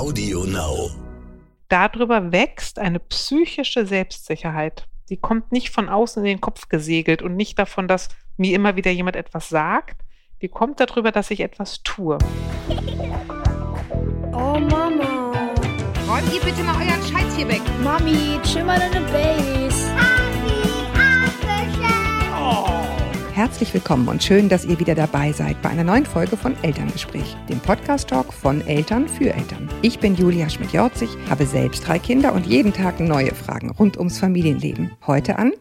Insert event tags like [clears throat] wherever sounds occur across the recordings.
Audio Now. Darüber wächst eine psychische Selbstsicherheit. Die kommt nicht von außen in den Kopf gesegelt und nicht davon, dass mir immer wieder jemand etwas sagt. Die kommt darüber, dass ich etwas tue. Oh Mama. Räumt ihr bitte mal euren Scheiß hier weg. Mami, chill mal deine Base. Herzlich willkommen und schön, dass ihr wieder dabei seid bei einer neuen Folge von Elterngespräch, dem Podcast-Talk von Eltern für Eltern. Ich bin Julia Schmidt-Jorzig, habe selbst drei Kinder und jeden Tag neue Fragen rund ums Familienleben. Heute an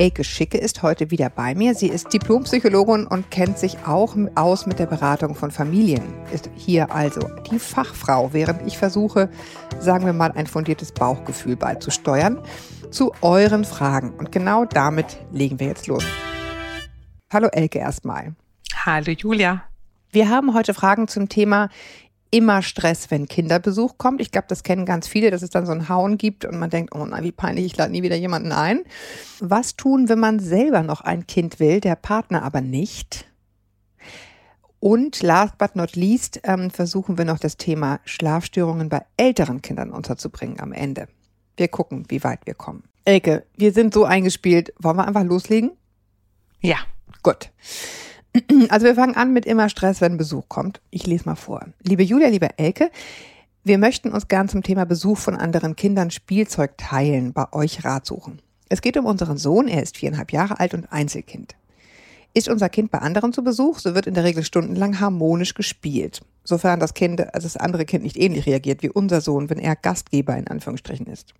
Elke Schicke ist heute wieder bei mir. Sie ist Diplompsychologin und kennt sich auch aus mit der Beratung von Familien. Ist hier also die Fachfrau, während ich versuche, sagen wir mal, ein fundiertes Bauchgefühl beizusteuern zu euren Fragen. Und genau damit legen wir jetzt los. Hallo Elke erstmal. Hallo Julia. Wir haben heute Fragen zum Thema immer Stress, wenn Kinderbesuch kommt. Ich glaube, das kennen ganz viele, dass es dann so ein Hauen gibt und man denkt, oh nein, wie peinlich, ich lade nie wieder jemanden ein. Was tun, wenn man selber noch ein Kind will, der Partner aber nicht? Und last but not least ähm, versuchen wir noch das Thema Schlafstörungen bei älteren Kindern unterzubringen am Ende. Wir gucken, wie weit wir kommen. Elke, wir sind so eingespielt. Wollen wir einfach loslegen? Ja. Gut. [clears throat] Also wir fangen an mit immer Stress, wenn Besuch kommt. Ich lese mal vor. Liebe Julia, liebe Elke, wir möchten uns gern zum Thema Besuch von anderen Kindern Spielzeug teilen, bei euch Rat suchen. Es geht um unseren Sohn, er ist viereinhalb Jahre alt und Einzelkind. Ist unser Kind bei anderen zu Besuch, so wird in der Regel stundenlang harmonisch gespielt. Sofern das Kind, also das andere Kind nicht ähnlich reagiert wie unser Sohn, wenn er Gastgeber in Anführungsstrichen ist.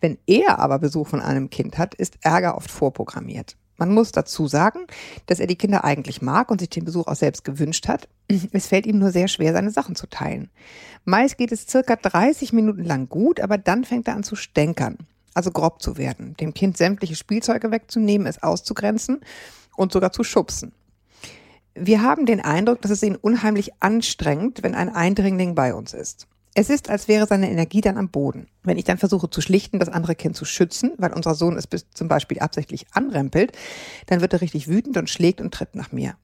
Wenn er aber Besuch von einem Kind hat, ist Ärger oft vorprogrammiert. Man muss dazu sagen, dass er die Kinder eigentlich mag und sich den Besuch auch selbst gewünscht hat. [clears throat] Es fällt ihm nur sehr schwer, seine Sachen zu teilen. Meist geht es circa 30 Minuten lang gut, aber dann fängt er an zu stänkern, also grob zu werden, dem Kind sämtliche Spielzeuge wegzunehmen, es auszugrenzen und sogar zu schubsen. Wir haben den Eindruck, dass es ihn unheimlich anstrengt, wenn ein Eindringling bei uns ist. Es ist, als wäre seine Energie dann am Boden. Wenn ich dann versuche zu schlichten, das andere Kind zu schützen, weil unser Sohn es bis zum Beispiel absichtlich anrempelt, dann wird er richtig wütend und schlägt und tritt nach mir.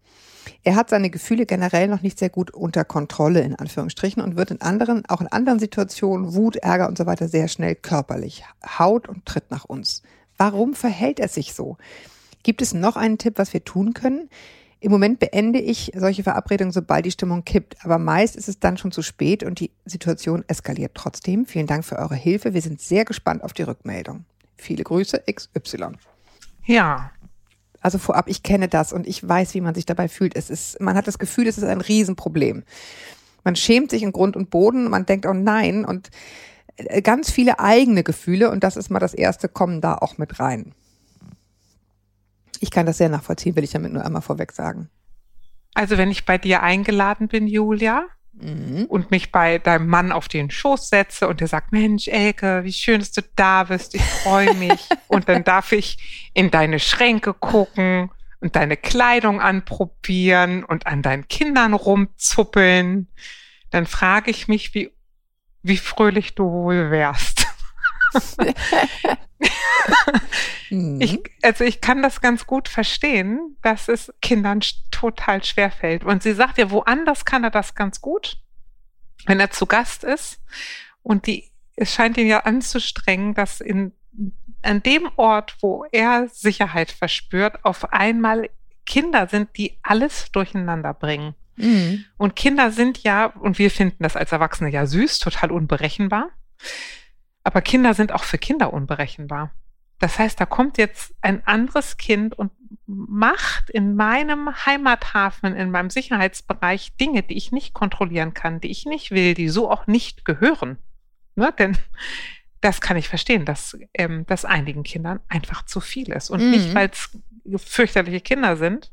Er hat seine Gefühle generell noch nicht sehr gut unter Kontrolle, in Anführungsstrichen, und wird in anderen, auch in anderen Situationen, Wut, Ärger und so weiter, sehr schnell körperlich, haut und tritt nach uns. Warum verhält er sich so? Gibt es noch einen Tipp, was wir tun können? Im Moment beende ich solche Verabredungen, sobald die Stimmung kippt. Aber meist ist es dann schon zu spät und die Situation eskaliert trotzdem. Vielen Dank für eure Hilfe. Wir sind sehr gespannt auf die Rückmeldung. Viele Grüße, XY. Ja. Also vorab, ich kenne das und ich weiß, wie man sich dabei fühlt. Es ist, man hat das Gefühl, es ist ein Riesenproblem. Man schämt sich in Grund und Boden, man denkt, oh nein, und äh, ganz viele eigene Gefühle, und das ist mal das erste, kommen da auch mit rein. Ich kann das sehr nachvollziehen, will ich damit nur einmal vorweg sagen. Also wenn ich bei dir eingeladen bin, Julia, mhm. und mich bei deinem Mann auf den Schoß setze und der sagt, Mensch, Elke, wie schön, dass du da bist, ich freue mich. [laughs] und dann darf ich in deine Schränke gucken und deine Kleidung anprobieren und an deinen Kindern rumzuppeln. Dann frage ich mich, wie, wie fröhlich du wohl wärst. [laughs] Mhm. ich, also ich kann das ganz gut verstehen, dass es Kindern total schwer fällt. Und sie sagt ja, woanders kann er das ganz gut, wenn er zu Gast ist. Und die, es scheint ihn ja anzustrengen, dass in, an dem Ort, wo er Sicherheit verspürt, auf einmal Kinder sind, die alles durcheinander bringen. Mhm. Und Kinder sind ja, und wir finden das als Erwachsene ja süß, total unberechenbar. Aber Kinder sind auch für Kinder unberechenbar. Das heißt, da kommt jetzt ein anderes Kind und macht in meinem Heimathafen, in meinem Sicherheitsbereich Dinge, die ich nicht kontrollieren kann, die ich nicht will, die so auch nicht gehören. Ne? Denn das kann ich verstehen, dass ähm, das einigen Kindern einfach zu viel ist. Und mhm. nicht, weil es fürchterliche Kinder sind,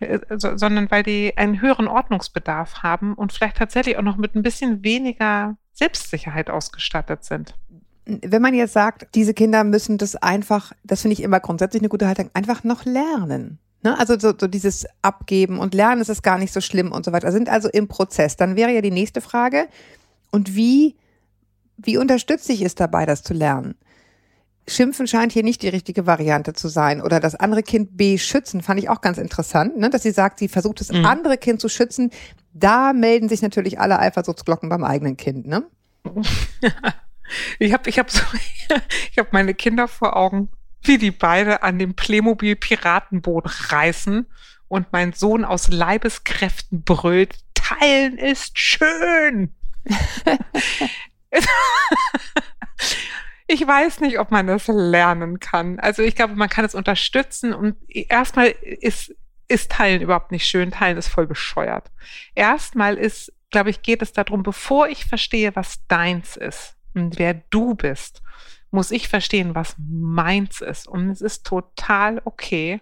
äh, sondern weil die einen höheren Ordnungsbedarf haben und vielleicht tatsächlich auch noch mit ein bisschen weniger Selbstsicherheit ausgestattet sind. Wenn man jetzt sagt, diese Kinder müssen das einfach, das finde ich immer grundsätzlich eine gute Haltung, einfach noch lernen. Ne? Also so, so dieses Abgeben und Lernen ist es gar nicht so schlimm und so weiter. Sind also im Prozess. Dann wäre ja die nächste Frage, und wie, wie unterstütze ich es dabei, das zu lernen? Schimpfen scheint hier nicht die richtige Variante zu sein. Oder das andere Kind beschützen, fand ich auch ganz interessant, ne? dass sie sagt, sie versucht das Mhm. andere Kind zu schützen. Da melden sich natürlich alle Eifersuchtsglocken beim eigenen Kind. Ne? [laughs] Ich habe ich hab so, [laughs] ich hab meine Kinder vor Augen, wie die beide an dem Playmobil Piratenboot reißen und mein Sohn aus Leibeskräften brüllt, teilen ist schön. [laughs] ich weiß nicht, ob man das lernen kann. Also ich glaube, man kann es unterstützen und erstmal ist, ist Teilen überhaupt nicht schön. Teilen ist voll bescheuert. Erstmal ist, glaube ich, geht es darum, bevor ich verstehe, was deins ist und wer du bist, muss ich verstehen, was meins ist. Und es ist total okay,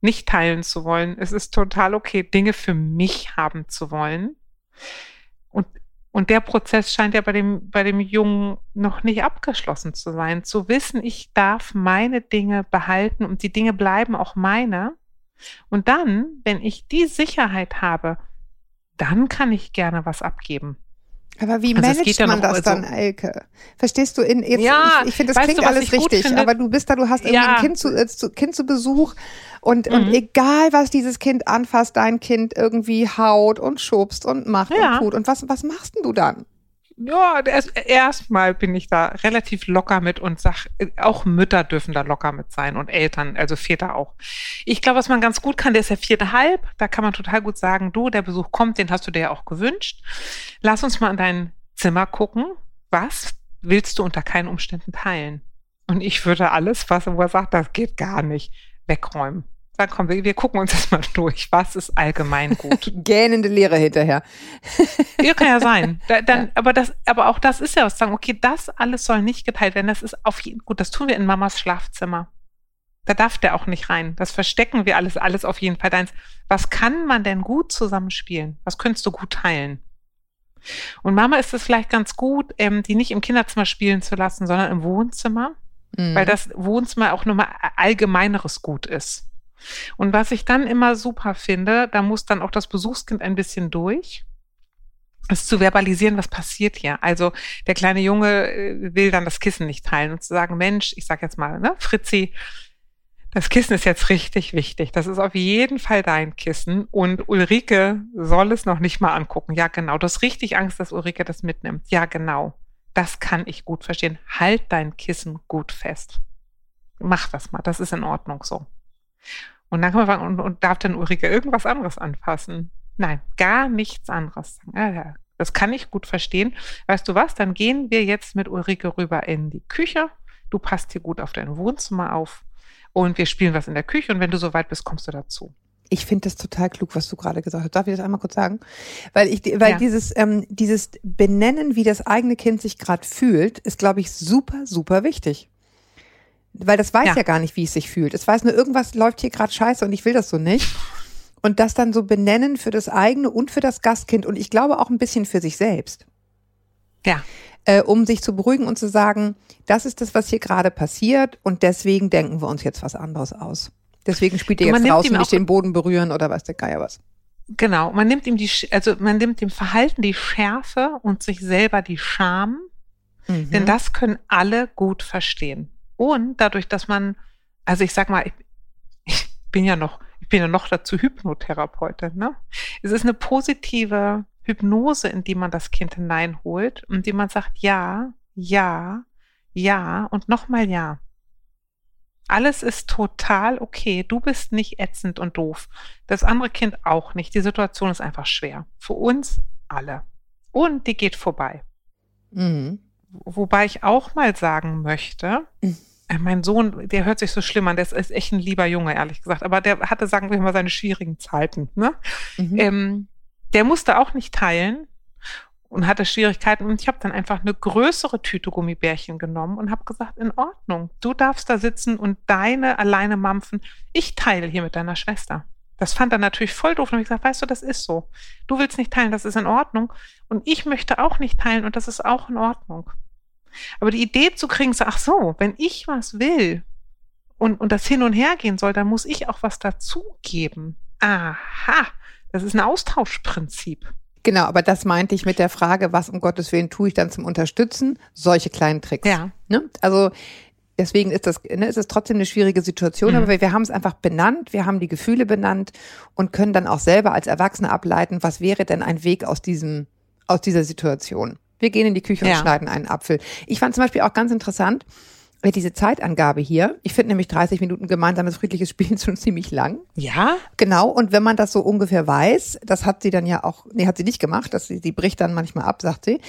nicht teilen zu wollen. Es ist total okay, Dinge für mich haben zu wollen. Und, der Prozess scheint ja bei dem, bei dem Jungen noch nicht abgeschlossen zu sein. Zu wissen, ich darf meine Dinge behalten und die Dinge bleiben auch meine. Und dann, wenn ich die Sicherheit habe, dann kann ich gerne was abgeben. Aber wie Also managt man das dann, Elke? Verstehst du in jetzt, Ja, ich, ich finde, das klingt du, alles richtig, aber du bist da, du hast irgendwie Ja. ein Kind zu, äh, zu, kind zu Besuch und, und Mhm. egal, was dieses Kind anfasst, dein Kind irgendwie haut und schubst und macht Ja. und tut. Und was, was machst denn du dann? Ja, erst- erstmal bin ich da relativ locker mit und sag, auch Mütter dürfen da locker mit sein und Eltern, also Väter auch. Ich glaube, was man ganz gut kann, der ist ja viereinhalb, da kann man total gut sagen, du, der Besuch kommt, den hast du dir ja auch gewünscht. Lass uns mal in dein Zimmer gucken. Was willst du unter keinen Umständen teilen? Und ich würde alles, was er sagt, das geht gar nicht, wegräumen. Dann kommen wir, wir gucken uns das mal durch. Was ist allgemein gut? [laughs] Gähnende Leere hinterher. [laughs] Ja, kann ja sein. Da, dann, aber das, aber auch das ist ja was sagen, okay, das alles soll nicht geteilt werden. Das ist auf jeden gut, das tun wir in Mamas Schlafzimmer. Da darf der auch nicht rein. Das verstecken wir alles, alles auf jeden Fall deins. Was kann man denn gut zusammenspielen? Was könntest du gut teilen? Und Mama ist es vielleicht ganz gut, ähm, die nicht im Kinderzimmer spielen zu lassen, sondern im Wohnzimmer Mhm. weil das Wohnzimmer auch nochmal allgemeineres Gut ist. Und was ich dann immer super finde, da muss dann auch das Besuchskind ein bisschen durch, ist zu verbalisieren, was passiert hier. Also der kleine Junge äh, will dann das Kissen nicht teilen und zu sagen, Mensch, ich sag jetzt mal, ne, Fritzi, das Kissen ist jetzt richtig wichtig. Das ist auf jeden Fall dein Kissen und Ulrike soll es noch nicht mal angucken. Ja, genau. Du hast richtig Angst, dass Ulrike das mitnimmt. Ja, genau. Das kann ich gut verstehen. Halt dein Kissen gut fest. Mach das mal. Das ist in Ordnung so. Und dann kann man fragen, und, und darf denn Ulrike irgendwas anderes anfassen? Nein, gar nichts anderes. Das kann ich gut verstehen. Weißt du was? Dann gehen wir jetzt mit Ulrike rüber in die Küche. Du passt hier gut auf dein Wohnzimmer auf. Und wir spielen was in der Küche. Und wenn du soweit bist, kommst du dazu. Ich finde das total klug, was du gerade gesagt hast. Darf ich das einmal kurz sagen? Weil ich, weil Ja. dieses, ähm, dieses Benennen, wie das eigene Kind sich gerade fühlt, ist, glaube ich, super, super wichtig. Weil das weiß ja. Ja. gar nicht, wie es sich fühlt. Es weiß nur, irgendwas läuft hier gerade scheiße und ich will das so nicht. Und das dann so benennen für das eigene und für das Gastkind und ich glaube auch ein bisschen für sich selbst. Ja. Äh, um sich zu beruhigen und zu sagen, das ist das, was hier gerade passiert und deswegen denken wir uns jetzt was anderes aus. Deswegen spielt ihr jetzt draußen nicht den Boden berühren oder weiß der Geier was. Genau, man nimmt ihm die, also man nimmt dem Verhalten die Schärfe und sich selber die Scham, Mhm. denn das können alle gut verstehen. Und dadurch, dass man, also ich sag mal, ich, ich bin ja noch, ich bin ja noch dazu Hypnotherapeutin, ne? Es ist eine positive Hypnose, in die man das Kind hineinholt und die man sagt, ja, ja, ja und nochmal ja. Alles ist total okay. Du bist nicht ätzend und doof. Das andere Kind auch nicht. Die Situation ist einfach schwer. Für uns alle. Und die geht vorbei. Mhm. Wobei ich auch mal sagen möchte, Mhm. äh, mein Sohn, der hört sich so schlimm an, der ist, ist echt ein lieber Junge, ehrlich gesagt. Aber der hatte, sagen wir mal, seine schwierigen Zeiten. Ne? Mhm. Ähm, der musste auch nicht teilen und hatte Schwierigkeiten. Und ich habe dann einfach eine größere Tüte Gummibärchen genommen und habe gesagt, in Ordnung, du darfst da sitzen und deine alleine mampfen. Ich teile hier mit deiner Schwester. Das fand er natürlich voll doof. Und habe ich gesagt, weißt du, das ist so. Du willst nicht teilen, das ist in Ordnung. Und ich möchte auch nicht teilen und das ist auch in Ordnung. Aber die Idee zu kriegen, so, ach so, wenn ich was will und, und das hin und her gehen soll, dann muss ich auch was dazugeben. Aha, das ist ein Austauschprinzip. Genau, aber das meinte ich mit der Frage, was um Gottes Willen tue ich dann zum Unterstützen? Solche kleinen Tricks. Ja. Ne? Also Deswegen ist das, ne, ist es trotzdem eine schwierige Situation, Mhm. aber wir, wir haben es einfach benannt, wir haben die Gefühle benannt und können dann auch selber als Erwachsene ableiten, was wäre denn ein Weg aus diesem, aus dieser Situation. Wir gehen in die Küche und Ja. schneiden einen Apfel. Ich fand zum Beispiel auch ganz interessant, äh, diese Zeitangabe hier. Ich finde nämlich 30 Minuten gemeinsames friedliches Spielen [laughs] schon ziemlich lang. Ja? Genau, und wenn man das so ungefähr weiß, das hat sie dann ja auch, nee, hat sie nicht gemacht, das, sie bricht dann manchmal ab, sagt sie.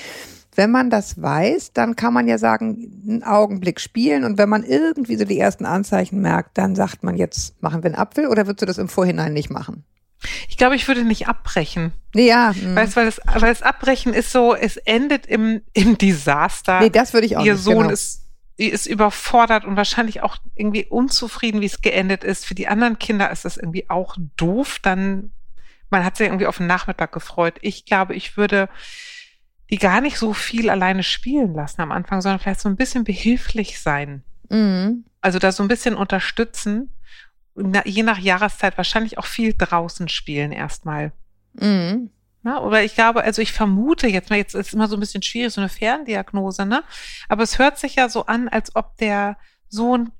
Wenn man das weiß, dann kann man ja sagen, einen Augenblick spielen und wenn man irgendwie so die ersten Anzeichen merkt, dann sagt man jetzt, machen wir einen Apfel oder würdest du das im Vorhinein nicht machen? Ich glaube, ich würde nicht abbrechen. Ja. hm. Weißt, weil, das, weil das Abbrechen ist so, es endet im, im Desaster. Nee, das würde ich auch Ihr nicht. Sohn genau. ist, ist überfordert und wahrscheinlich auch irgendwie unzufrieden, wie es geendet ist. Für die anderen Kinder ist das irgendwie auch doof. Dann, man hat sich irgendwie auf den Nachmittag gefreut. Ich glaube, ich würde die gar nicht so viel alleine spielen lassen am Anfang, sondern vielleicht so ein bisschen behilflich sein. Mhm. Also da so ein bisschen unterstützen. Na, je nach Jahreszeit wahrscheinlich auch viel draußen spielen erstmal. Mhm. Ja, oder ich glaube, also ich vermute jetzt mal, jetzt ist immer so ein bisschen schwierig, so eine Ferndiagnose, ne? Aber es hört sich ja so an, als ob der Sohn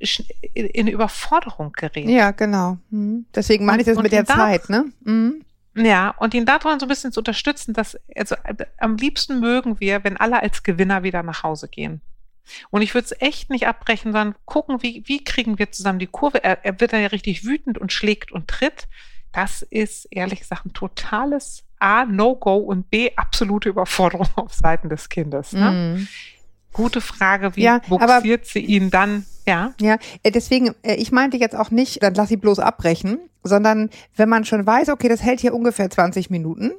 in Überforderung gerät. Ja, genau. Mhm. Deswegen meine ich das Und- mit und der Zeit, ne? Mhm. Ja, und ihn daran so ein bisschen zu unterstützen, dass, also am liebsten mögen wir, wenn alle als Gewinner wieder nach Hause gehen. Und ich würde es echt nicht abbrechen, sondern gucken, wie, wie kriegen wir zusammen die Kurve. Er, er wird dann ja richtig wütend und schlägt und tritt. Das ist ehrlich gesagt ein totales A, No-Go und B, absolute Überforderung [laughs] auf Seiten des Kindes. Ne? Mhm. Gute Frage, wie Ja, buxiert sie ihn dann? Ja, Ja, äh, deswegen, äh, ich meinte jetzt auch nicht, dann lass sie bloß abbrechen, sondern wenn man schon weiß, okay, das hält hier ungefähr 20 Minuten,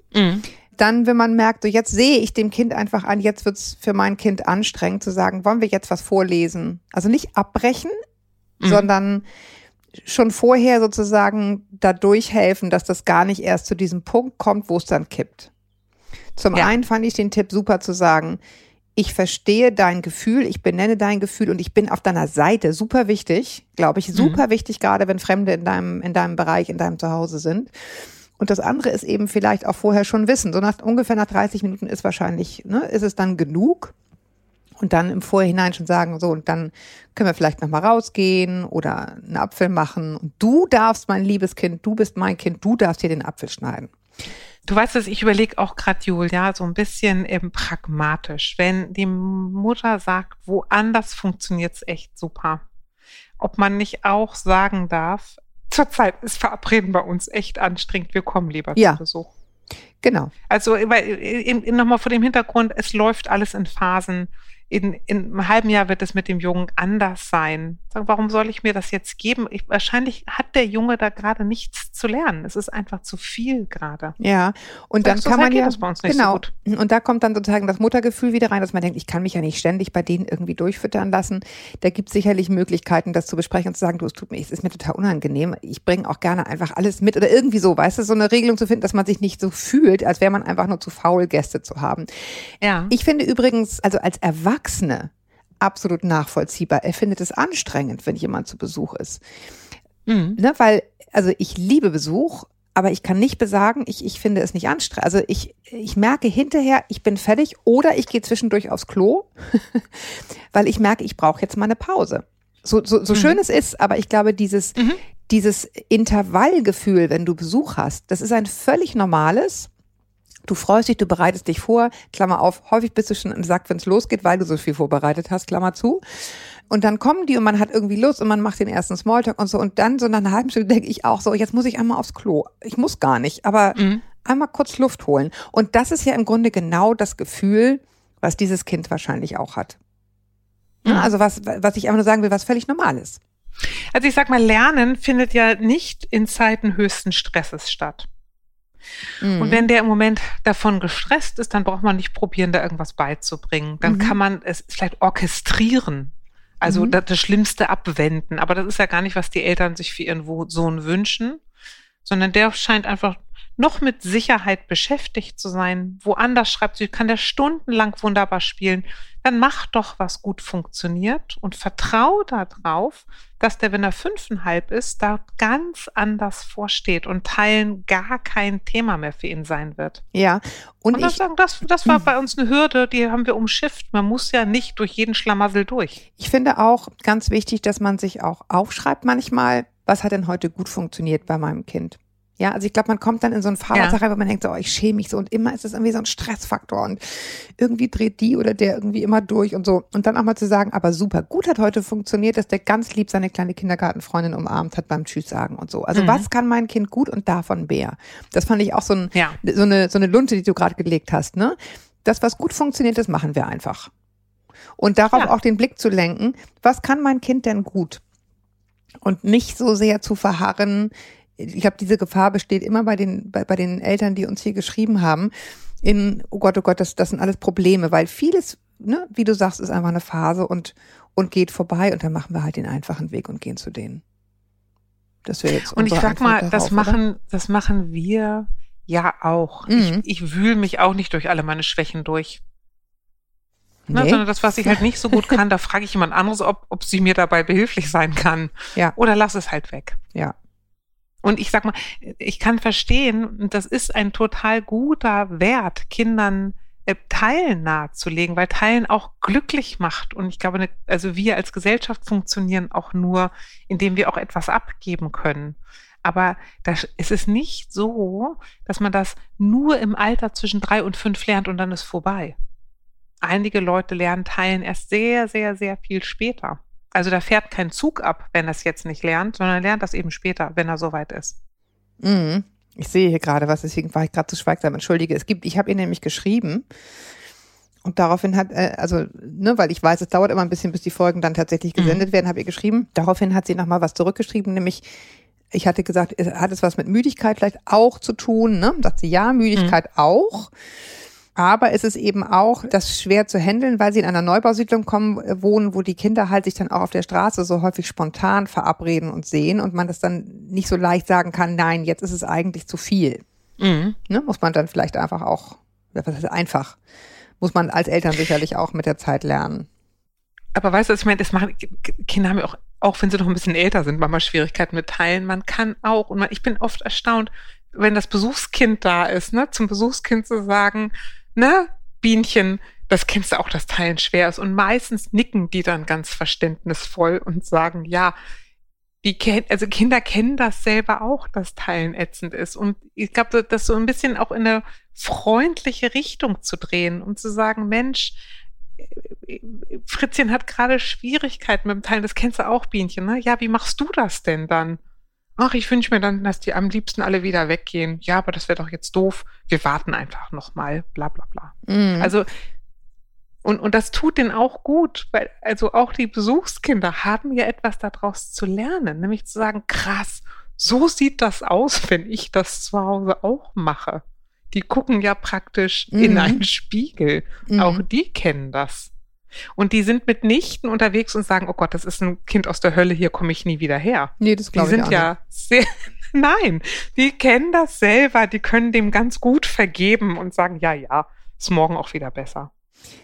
dann, wenn man merkt, so jetzt sehe ich dem Kind einfach an, jetzt wird's für mein Kind anstrengend zu sagen, wollen wir jetzt was vorlesen? Also nicht abbrechen, Mhm. sondern schon vorher sozusagen da durchhelfen, dass das gar nicht erst zu diesem Punkt kommt, wo es dann kippt. Zum Ja. einen fand ich den Tipp super zu sagen, ich verstehe dein Gefühl, ich benenne dein Gefühl und ich bin auf deiner Seite. Super wichtig, glaube ich, super wichtig, gerade wenn Fremde in deinem, in deinem Bereich, in deinem Zuhause sind. Und das andere ist eben vielleicht auch vorher schon wissen. So nach ungefähr nach 30 Minuten ist wahrscheinlich, ne, ist es dann genug. Und dann im Vorhinein schon sagen, so, und dann können wir vielleicht nochmal rausgehen oder einen Apfel machen. Und du darfst, mein liebes Kind, du bist mein Kind, du darfst hier den Apfel schneiden. Du weißt es, ich überlege auch gerade, Julia, so ein bisschen eben pragmatisch. Wenn die Mutter sagt, woanders funktioniert es echt super. Ob man nicht auch sagen darf, zurzeit ist Verabreden bei uns echt anstrengend, wir kommen lieber Ja. zu Besuch. Genau. Also in, nochmal vor dem Hintergrund, es läuft alles in Phasen. In, in einem halben Jahr wird es mit dem Jungen anders sein. Sagen, warum soll ich mir das jetzt geben? Ich, wahrscheinlich hat der Junge da gerade nichts zu lernen. Es ist einfach zu viel gerade. Ja. Und dann kann so man ja, so genau. gut. Und da kommt dann sozusagen das Muttergefühl wieder rein, dass man denkt, ich kann mich ja nicht ständig bei denen irgendwie durchfüttern lassen. Da gibt es sicherlich Möglichkeiten, das zu besprechen und zu sagen, du, es tut mir, es ist mir total unangenehm. Ich bringe auch gerne einfach alles mit oder irgendwie so, weißt du, so eine Regelung zu finden, dass man sich nicht so fühlt, als wäre man einfach nur zu faul, Gäste zu haben. Ja. Ich finde übrigens, also als Erwachsene absolut nachvollziehbar. Er findet es anstrengend, wenn jemand zu Besuch ist. Mhm. Ne, weil, also ich liebe Besuch, aber ich kann nicht besagen, ich, ich finde es nicht anstrengend. Also ich, ich merke hinterher, ich bin fertig oder ich gehe zwischendurch aufs Klo, [laughs] weil ich merke, ich brauche jetzt mal eine Pause. So, so, so Mhm. schön es ist, aber ich glaube, dieses, Mhm. dieses Intervallgefühl, wenn du Besuch hast, das ist ein völlig normales. Du freust dich, du bereitest dich vor, Klammer auf, häufig bist du schon im Sack, wenn es losgeht, weil du so viel vorbereitet hast, Klammer zu. Und dann kommen die und man hat irgendwie Lust und man macht den ersten Smalltalk und so. Und dann so nach einer halben Stunde denke ich auch so, jetzt muss ich einmal aufs Klo. Ich muss gar nicht, aber Mhm. einmal kurz Luft holen. Und das ist ja im Grunde genau das Gefühl, was dieses Kind wahrscheinlich auch hat. Mhm. Also was, was ich einfach nur sagen will, was völlig normal ist. Also ich sag mal, Lernen findet ja nicht in Zeiten höchsten Stresses statt. Mhm. Und wenn der im Moment davon gestresst ist, dann braucht man nicht probieren, da irgendwas beizubringen. Dann Mhm. kann man es vielleicht orchestrieren. Also Mhm. das, das Schlimmste abwenden. Aber das ist ja gar nicht, was die Eltern sich für ihren Sohn wünschen, sondern der scheint einfach noch mit Sicherheit beschäftigt zu sein. Woanders schreibt sie, kann der stundenlang wunderbar spielen. Dann mach doch, was gut funktioniert und vertrau darauf, dass der, wenn er fünfeinhalb ist, da ganz anders vorsteht und Teilen gar kein Thema mehr für ihn sein wird. Ja, und, Und, ich, das, sagen, das, das war bei uns eine Hürde, die haben wir umschifft. Man muss ja nicht durch jeden Schlamassel durch. ich finde auch ganz wichtig, dass man sich auch aufschreibt manchmal, was hat denn heute gut funktioniert bei meinem Kind. Ja, also ich glaube, man kommt dann in so ein Fahrwasser rein, wo man denkt, so, oh, ich schäme mich so und immer ist es irgendwie so ein Stressfaktor und irgendwie dreht die oder der irgendwie immer durch und so. Und dann auch mal zu sagen, aber super, gut hat heute funktioniert, dass der ganz lieb seine kleine Kindergartenfreundin umarmt hat beim Tschüss sagen und so. Also Mhm. was kann mein Kind gut und davon mehr? Das fand ich auch so, ein, Ja. so, eine, so eine Lunte, die du gerade gelegt hast. Ne? Das, was gut funktioniert, das machen wir einfach. Und darauf Ja. auch den Blick zu lenken, was kann mein Kind denn gut? Und nicht so sehr zu verharren, ich glaube, diese Gefahr besteht immer bei den, bei, bei den Eltern, die uns hier geschrieben haben, in, oh Gott, oh Gott, das, das sind alles Probleme, weil vieles, ne, wie du sagst, ist einfach eine Phase und, und geht vorbei und dann machen wir halt den einfachen Weg und gehen zu denen. Das wäre jetzt Und ich sag mal, Antwort das darauf, oder? machen, das machen wir ja auch. Mhm. Ich, ich wühle mich auch nicht durch alle meine Schwächen durch. Ne, Nee. sondern das, was ich halt nicht so gut [laughs] kann, da frage ich jemand anderes, ob, ob sie mir dabei behilflich sein kann. Ja. Oder lass es halt weg. Ja. Und ich sag mal, ich kann verstehen, das ist ein total guter Wert, Kindern äh, Teilen nahezulegen, weil Teilen auch glücklich macht. Und ich glaube, ne, also wir als Gesellschaft funktionieren auch nur, indem wir auch etwas abgeben können. Aber das, es ist nicht so, dass man das nur im Alter zwischen drei und fünf lernt und dann ist vorbei. Einige Leute lernen Teilen erst sehr, sehr, sehr viel später. Also da fährt kein Zug ab, wenn er es jetzt nicht lernt, sondern er lernt das eben später, wenn er soweit ist. Mhm. Ich sehe hier gerade was, deswegen war ich gerade zu schweigsam. Entschuldige. Es gibt, ich habe ihr nämlich geschrieben und daraufhin hat, äh, also, ne, weil ich weiß, es dauert immer ein bisschen, bis die Folgen dann tatsächlich Mhm. gesendet werden, habe ihr geschrieben. Daraufhin hat sie nochmal was zurückgeschrieben, nämlich, ich hatte gesagt, es- hat es was mit Müdigkeit vielleicht auch zu tun, ne? Sagt sie, ja, Müdigkeit Mhm. auch. Aber es ist eben auch das schwer zu handeln, weil sie in einer Neubausiedlung kommen, äh, wohnen, wo die Kinder halt sich dann auch auf der Straße so häufig spontan verabreden und sehen und man das dann nicht so leicht sagen kann, nein, jetzt ist es eigentlich zu viel. Mhm. Ne? Muss man dann vielleicht einfach auch, was heißt einfach, muss man als Eltern sicherlich auch mit der Zeit lernen. Aber weißt du, was ich meine, das machen, Kinder haben ja auch, auch wenn sie noch ein bisschen älter sind, manchmal Schwierigkeiten mit Teilen. Man kann auch, und man, ich bin oft erstaunt, wenn das Besuchskind da ist, ne, zum Besuchskind zu sagen, ne, Bienchen, das kennst du auch, dass Teilen schwer ist. Und meistens nicken die dann ganz verständnisvoll und sagen, ja, die kennen, also Kinder kennen das selber auch, dass Teilen ätzend ist. Und ich glaube, das so ein bisschen auch in eine freundliche Richtung zu drehen und zu sagen, Mensch, Fritzchen hat gerade Schwierigkeiten mit dem Teilen, das kennst du auch, Bienchen, ne? Ja, wie machst du das denn dann? Ach, ich wünsche mir dann, dass die am liebsten alle wieder weggehen. Ja, aber das wäre doch jetzt doof. Wir warten einfach noch mal, bla bla bla. Mhm. Also, und, und das tut denen auch gut, weil also auch die Besuchskinder haben ja etwas daraus zu lernen, nämlich zu sagen, krass, so sieht das aus, [laughs] wenn ich das zu Hause auch mache. Die gucken ja praktisch in Mhm. einen Spiegel. Mhm. Auch die kennen das. Und die sind mitnichten unterwegs und sagen, oh Gott, das ist ein Kind aus der Hölle, hier komme ich nie wieder her. nee, das Die glaube ich sind auch ja sehr, [laughs] nein, die kennen das selber, die können dem ganz gut vergeben und sagen, ja, ja, ist morgen auch wieder besser.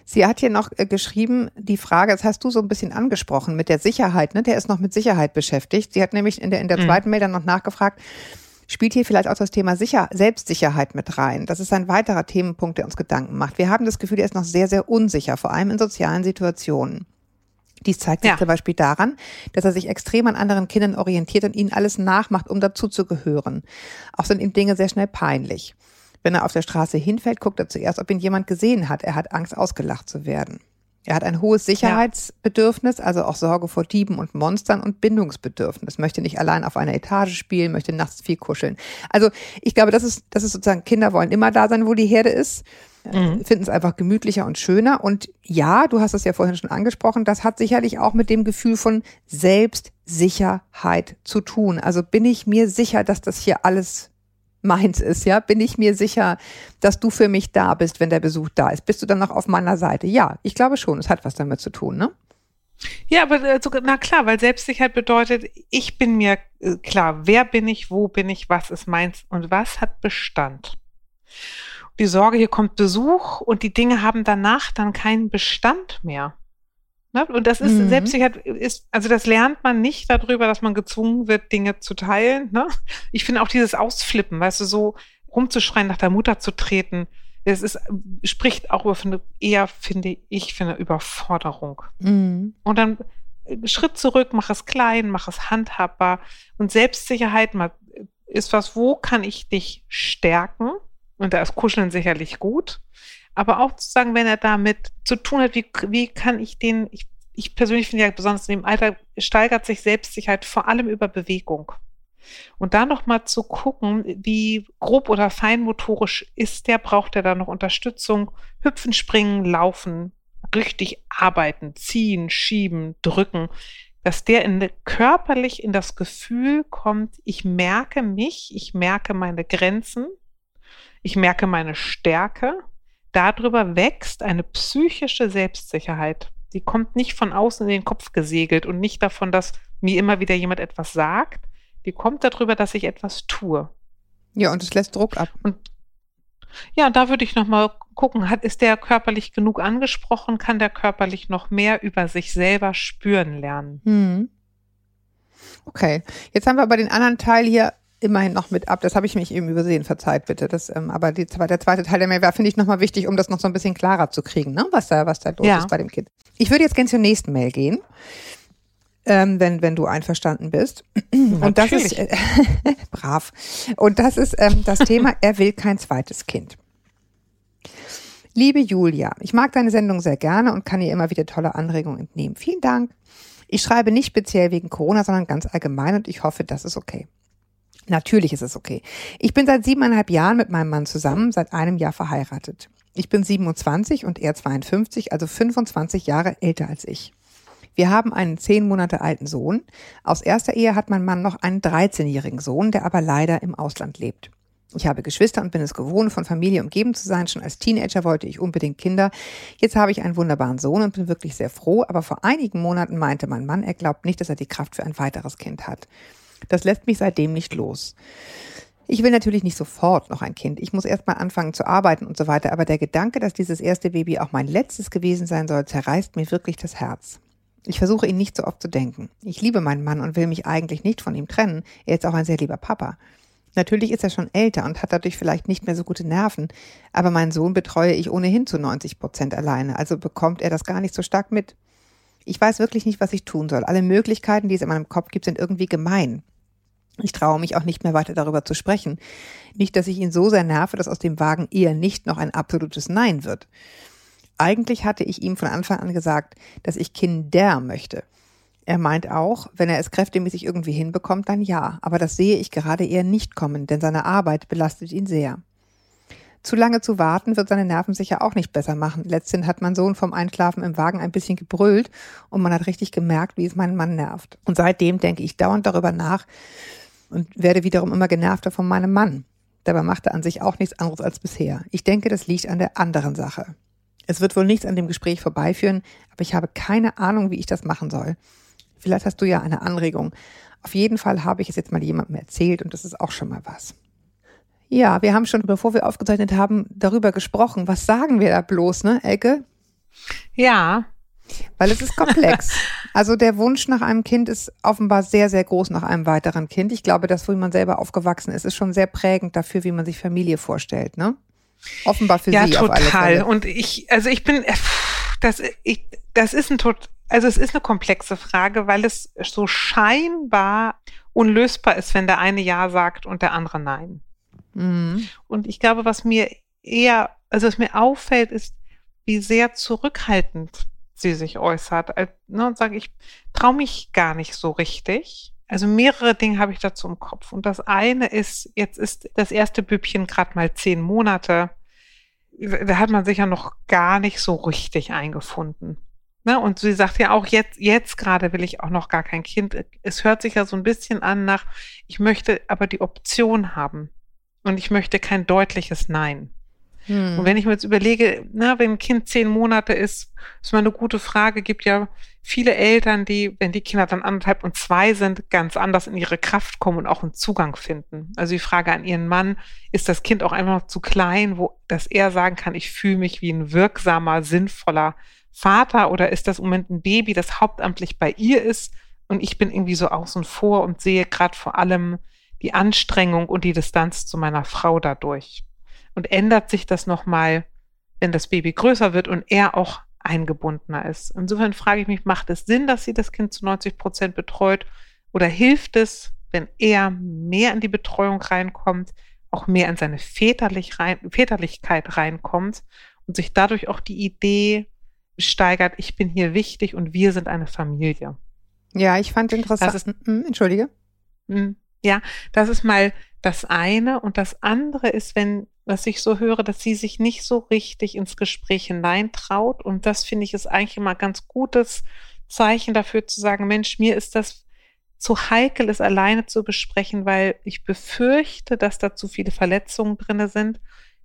Sie hat hier noch äh, geschrieben, die Frage, das hast du so ein bisschen angesprochen, mit der Sicherheit, ne? Der ist noch mit Sicherheit beschäftigt. Sie hat nämlich in der, in der Mhm. zweiten Mail dann noch nachgefragt, spielt hier vielleicht auch das Thema Sicher Selbstsicherheit mit rein. Das ist ein weiterer Themenpunkt, der uns Gedanken macht. Wir haben das Gefühl, er ist noch sehr, sehr unsicher, vor allem in sozialen Situationen. Dies zeigt sich Ja. zum Beispiel daran, dass er sich extrem an anderen Kindern orientiert und ihnen alles nachmacht, um dazu zu gehören. Auch sind ihm Dinge sehr schnell peinlich. Wenn er auf der Straße hinfällt, guckt er zuerst, ob ihn jemand gesehen hat. Er hat Angst, ausgelacht zu werden. Er hat ein hohes Sicherheitsbedürfnis, also auch Sorge vor Dieben und Monstern und Bindungsbedürfnis. Möchte nicht allein auf einer Etage spielen, möchte nachts viel kuscheln. Also ich glaube, das ist, das ist sozusagen, Kinder wollen immer da sein, wo die Herde ist, Mhm. finden es einfach gemütlicher und schöner. Und ja, du hast es ja vorhin schon angesprochen, das hat sicherlich auch mit dem Gefühl von Selbstsicherheit zu tun. Also bin ich mir sicher, dass das hier alles meins ist, ja? Bin ich mir sicher, dass du für mich da bist, wenn der Besuch da ist? Bist du dann noch auf meiner Seite? Ja, ich glaube schon, es hat was damit zu tun, ne? Ja, aber also, na klar, weil Selbstsicherheit bedeutet, ich bin mir äh, klar, wer bin ich, wo bin ich, was ist meins und was hat Bestand. Die Sorge, hier kommt Besuch und die Dinge haben danach dann keinen Bestand mehr. Ne? Und das ist, Mhm. Selbstsicherheit ist, also das lernt man nicht darüber, dass man gezwungen wird, Dinge zu teilen. Ne? Ich finde auch dieses Ausflippen, weißt du, so rumzuschreien, nach der Mutter zu treten, das ist, spricht auch über eher, finde ich, für eine Überforderung. Mhm. Und dann äh, Schritt zurück, mach es klein, mach es handhabbar. Und Selbstsicherheit mal, ist was, wo kann ich dich stärken? Und da ist Kuscheln sicherlich gut. Aber auch zu sagen, wenn er damit zu tun hat, wie, wie kann ich den, ich, ich persönlich finde ja besonders in dem Alter steigert sich Selbstsicherheit vor allem über Bewegung. Und da nochmal zu gucken, wie grob oder feinmotorisch ist der, braucht er da noch Unterstützung? Hüpfen, springen, laufen, richtig arbeiten, ziehen, schieben, drücken, dass der in, körperlich in das Gefühl kommt, ich merke mich, ich merke meine Grenzen, ich merke meine Stärke. Darüber wächst eine psychische Selbstsicherheit. Die kommt nicht von außen in den Kopf gesegelt und nicht davon, dass mir immer wieder jemand etwas sagt. Die kommt darüber, dass ich etwas tue. Ja, und es lässt Druck ab. Und ja, da würde ich noch mal gucken, hat, ist der körperlich genug angesprochen? Kann der körperlich noch mehr über sich selber spüren lernen? Mhm. Okay, jetzt haben wir aber den anderen Teil hier immerhin noch mit ab. Das habe ich mich eben übersehen, verzeiht bitte. Das, ähm, aber die, der zweite Teil der Mail war, finde ich, nochmal wichtig, um das noch so ein bisschen klarer zu kriegen, ne? was, da, was da los Ja. ist bei dem Kind. Ich würde jetzt gerne zur nächsten Mail gehen, ähm, wenn, wenn du einverstanden bist. Und das ist äh, [laughs] brav. Und das ist ähm, das Thema, [laughs] er will kein zweites Kind. Liebe Julia, ich mag deine Sendung sehr gerne und kann ihr immer wieder tolle Anregungen entnehmen. Vielen Dank. Ich schreibe nicht speziell wegen Corona, sondern ganz allgemein und ich hoffe, das ist okay. Natürlich ist es okay. Ich bin seit siebeneinhalb Jahren mit meinem Mann zusammen, seit einem Jahr verheiratet. Ich bin 27 und er 52, also 25 Jahre älter als ich. Wir haben einen zehn Monate alten Sohn. Aus erster Ehe hat mein Mann noch einen 13-jährigen Sohn, der aber leider im Ausland lebt. Ich habe Geschwister und bin es gewohnt, von Familie umgeben zu sein. Schon als Teenager wollte ich unbedingt Kinder. Jetzt habe ich einen wunderbaren Sohn und bin wirklich sehr froh. Aber vor einigen Monaten meinte mein Mann, er glaubt nicht, dass er die Kraft für ein weiteres Kind hat. Das lässt mich seitdem nicht los. Ich will natürlich nicht sofort noch ein Kind. Ich muss erst mal anfangen zu arbeiten und so weiter. Aber der Gedanke, dass dieses erste Baby auch mein letztes gewesen sein soll, zerreißt mir wirklich das Herz. Ich versuche ihn nicht so oft zu denken. Ich liebe meinen Mann und will mich eigentlich nicht von ihm trennen. Er ist auch ein sehr lieber Papa. Natürlich ist er schon älter und hat dadurch vielleicht nicht mehr so gute Nerven, aber meinen Sohn betreue ich ohnehin zu 90 Prozent alleine, also bekommt er das gar nicht so stark mit. Ich weiß wirklich nicht, was ich tun soll. Alle Möglichkeiten, die es in meinem Kopf gibt, sind irgendwie gemein. Ich traue mich auch nicht mehr weiter darüber zu sprechen. Nicht, dass ich ihn so sehr nerve, dass aus dem Wagen eher nicht noch ein absolutes Nein wird. Eigentlich hatte ich ihm von Anfang an gesagt, dass ich Kinder möchte. Er meint auch, wenn er es kräftemäßig irgendwie hinbekommt, dann ja. Aber das sehe ich gerade eher nicht kommen, denn seine Arbeit belastet ihn sehr. Zu lange zu warten wird seine Nerven sicher auch nicht besser machen. Letztendlich hat mein Sohn vom Einschlafen im Wagen ein bisschen gebrüllt und man hat richtig gemerkt, wie es meinen Mann nervt. Und seitdem denke ich dauernd darüber nach und werde wiederum immer genervter von meinem Mann. Dabei macht er an sich auch nichts anderes als bisher. Ich denke, das liegt an der anderen Sache. Es wird wohl nichts an dem Gespräch vorbeiführen, aber ich habe keine Ahnung, wie ich das machen soll. Vielleicht hast du ja eine Anregung. Auf jeden Fall habe ich es jetzt mal jemandem erzählt und das ist auch schon mal was. Ja, wir haben schon, bevor wir aufgezeichnet haben, darüber gesprochen. Was sagen wir da bloß, ne, Elke? Ja, Weil es ist komplex. [laughs] Also der Wunsch nach einem Kind ist offenbar sehr, sehr groß nach einem weiteren Kind. Ich glaube, das, wo man selber aufgewachsen ist, ist schon sehr prägend dafür, wie man sich Familie vorstellt, ne? Offenbar für ja, Sie auf alle total. Fälle. Und ich, also ich bin, äh, das, ich, das ist ein tot, also es ist eine komplexe Frage, weil es so scheinbar unlösbar ist, wenn der eine Ja sagt und der andere Nein. Mhm. Und ich glaube, was mir eher, also was mir auffällt, ist, wie sehr zurückhaltend sie sich äußert. Ne, und sage, ich traue mich gar nicht so richtig. Also mehrere Dinge habe ich dazu im Kopf. Und das eine ist, jetzt ist das erste Bübchen gerade mal zehn Monate. Da hat man sich ja noch gar nicht so richtig eingefunden. Ne? Und sie sagt ja auch, jetzt, jetzt gerade will ich auch noch gar kein Kind. Es hört sich ja so ein bisschen an nach, ich möchte aber die Option haben. Und ich möchte kein deutliches Nein. Hm. Und wenn ich mir jetzt überlege, na, wenn ein Kind zehn Monate ist, ist mal eine gute Frage, gibt ja viele Eltern, die, wenn die Kinder dann anderthalb und zwei sind, ganz anders in ihre Kraft kommen und auch einen Zugang finden. Also die Frage an ihren Mann, ist das Kind auch einfach noch zu klein, wo, dass er sagen kann, ich fühle mich wie ein wirksamer, sinnvoller Vater oder ist das im Moment ein Baby, das hauptamtlich bei ihr ist und ich bin irgendwie so außen vor und sehe gerade vor allem die Anstrengung und die Distanz zu meiner Frau dadurch. Und ändert sich das nochmal, wenn das Baby größer wird und er auch eingebundener ist. Insofern frage ich mich, macht es Sinn, dass sie das Kind zu 90 Prozent betreut oder hilft es, wenn er mehr in die Betreuung reinkommt, auch mehr in seine Väterlich rein, Väterlichkeit reinkommt und sich dadurch auch die Idee steigert, ich bin hier wichtig und wir sind eine Familie. Ja, ich fand interessant. Ist, hm, Entschuldige. Hm, Ja, das ist mal das eine. Und das andere ist, wenn, was ich so höre, dass sie sich nicht so richtig ins Gespräch hineintraut. Und das finde ich ist eigentlich immer ganz gutes Zeichen dafür zu sagen, Mensch, mir ist das zu heikel, es alleine zu besprechen, weil ich befürchte, dass da zu viele Verletzungen drinne sind.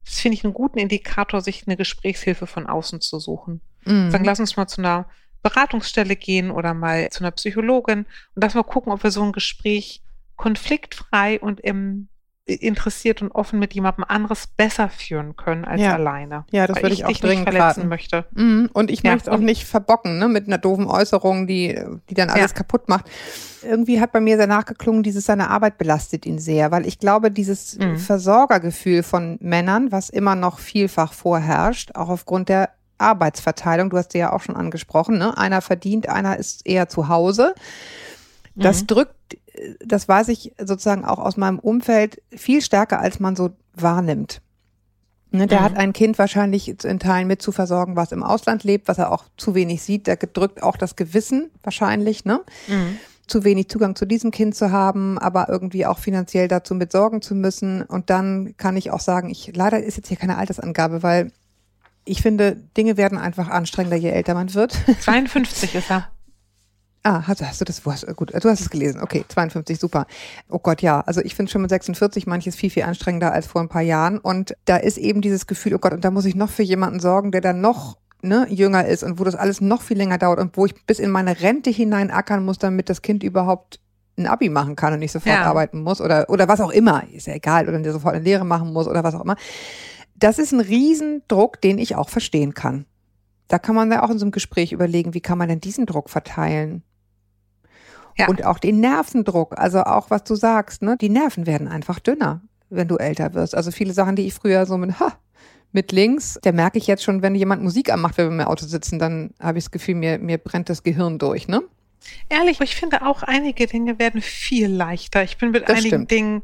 Das finde ich einen guten Indikator, sich eine Gesprächshilfe von außen zu suchen. Mhm. Sagen, lass uns mal zu einer Beratungsstelle gehen oder mal zu einer Psychologin und lass mal gucken, ob wir so ein Gespräch konfliktfrei und im, interessiert und offen mit jemandem anderes besser führen können als Ja. alleine. Ja, das würde ich auch dich dringend nicht verletzen raten. möchte. Mhm. Und ich Ja, möchte es auch nicht verbocken, ne, mit einer doofen Äußerung, die, die dann alles Ja. kaputt macht. Irgendwie hat bei mir sehr nachgeklungen, dieses seine Arbeit belastet ihn sehr, weil ich glaube, dieses Mhm. Versorgergefühl von Männern, was immer noch vielfach vorherrscht, auch aufgrund der Arbeitsverteilung, du hast sie ja auch schon angesprochen, ne? einer verdient, einer ist eher zu Hause. Das Mhm. drückt, das weiß ich sozusagen auch aus meinem Umfeld viel stärker, als man so wahrnimmt. Ne, der Mhm. hat ein Kind wahrscheinlich in Teilen mit zu versorgen, was im Ausland lebt, was er auch zu wenig sieht. Da drückt auch das Gewissen wahrscheinlich, ne? Mhm. Zu wenig Zugang zu diesem Kind zu haben, aber irgendwie auch finanziell dazu mit sorgen zu müssen. Und dann kann ich auch sagen, ich, leider ist jetzt hier keine Altersangabe, weil ich finde, Dinge werden einfach anstrengender, je älter man wird. [laughs] 52 ist er. Ah, hast, hast du das? Wo hast, gut, du hast es gelesen. Okay, 52, super. Oh Gott, ja. Also ich finde schon mit 46 manches viel, viel anstrengender als vor ein paar Jahren. Und da ist eben dieses Gefühl, oh Gott, und da muss ich noch für jemanden sorgen, der dann noch ne, jünger ist und wo das alles noch viel länger dauert und wo ich bis in meine Rente hinein ackern muss, damit das Kind überhaupt ein Abi machen kann und nicht sofort Ja. arbeiten muss oder, oder was auch immer. Ist ja egal. Oder der sofort eine Lehre machen muss oder was auch immer. Das ist ein Riesendruck, den ich auch verstehen kann. Da kann man ja auch in so einem Gespräch überlegen, wie kann man denn diesen Druck verteilen? Ja. Und auch den Nervendruck, also auch was du sagst, ne? Die Nerven werden einfach dünner, wenn du älter wirst. Also viele Sachen, die ich früher so mit, ha, mit links, der merke ich jetzt schon, wenn jemand Musik anmacht, wenn wir im Auto sitzen, dann habe ich das Gefühl, mir, mir brennt das Gehirn durch, ne? Ehrlich, ich finde auch einige Dinge werden viel leichter. Ich bin mit Das einigen stimmt. Dingen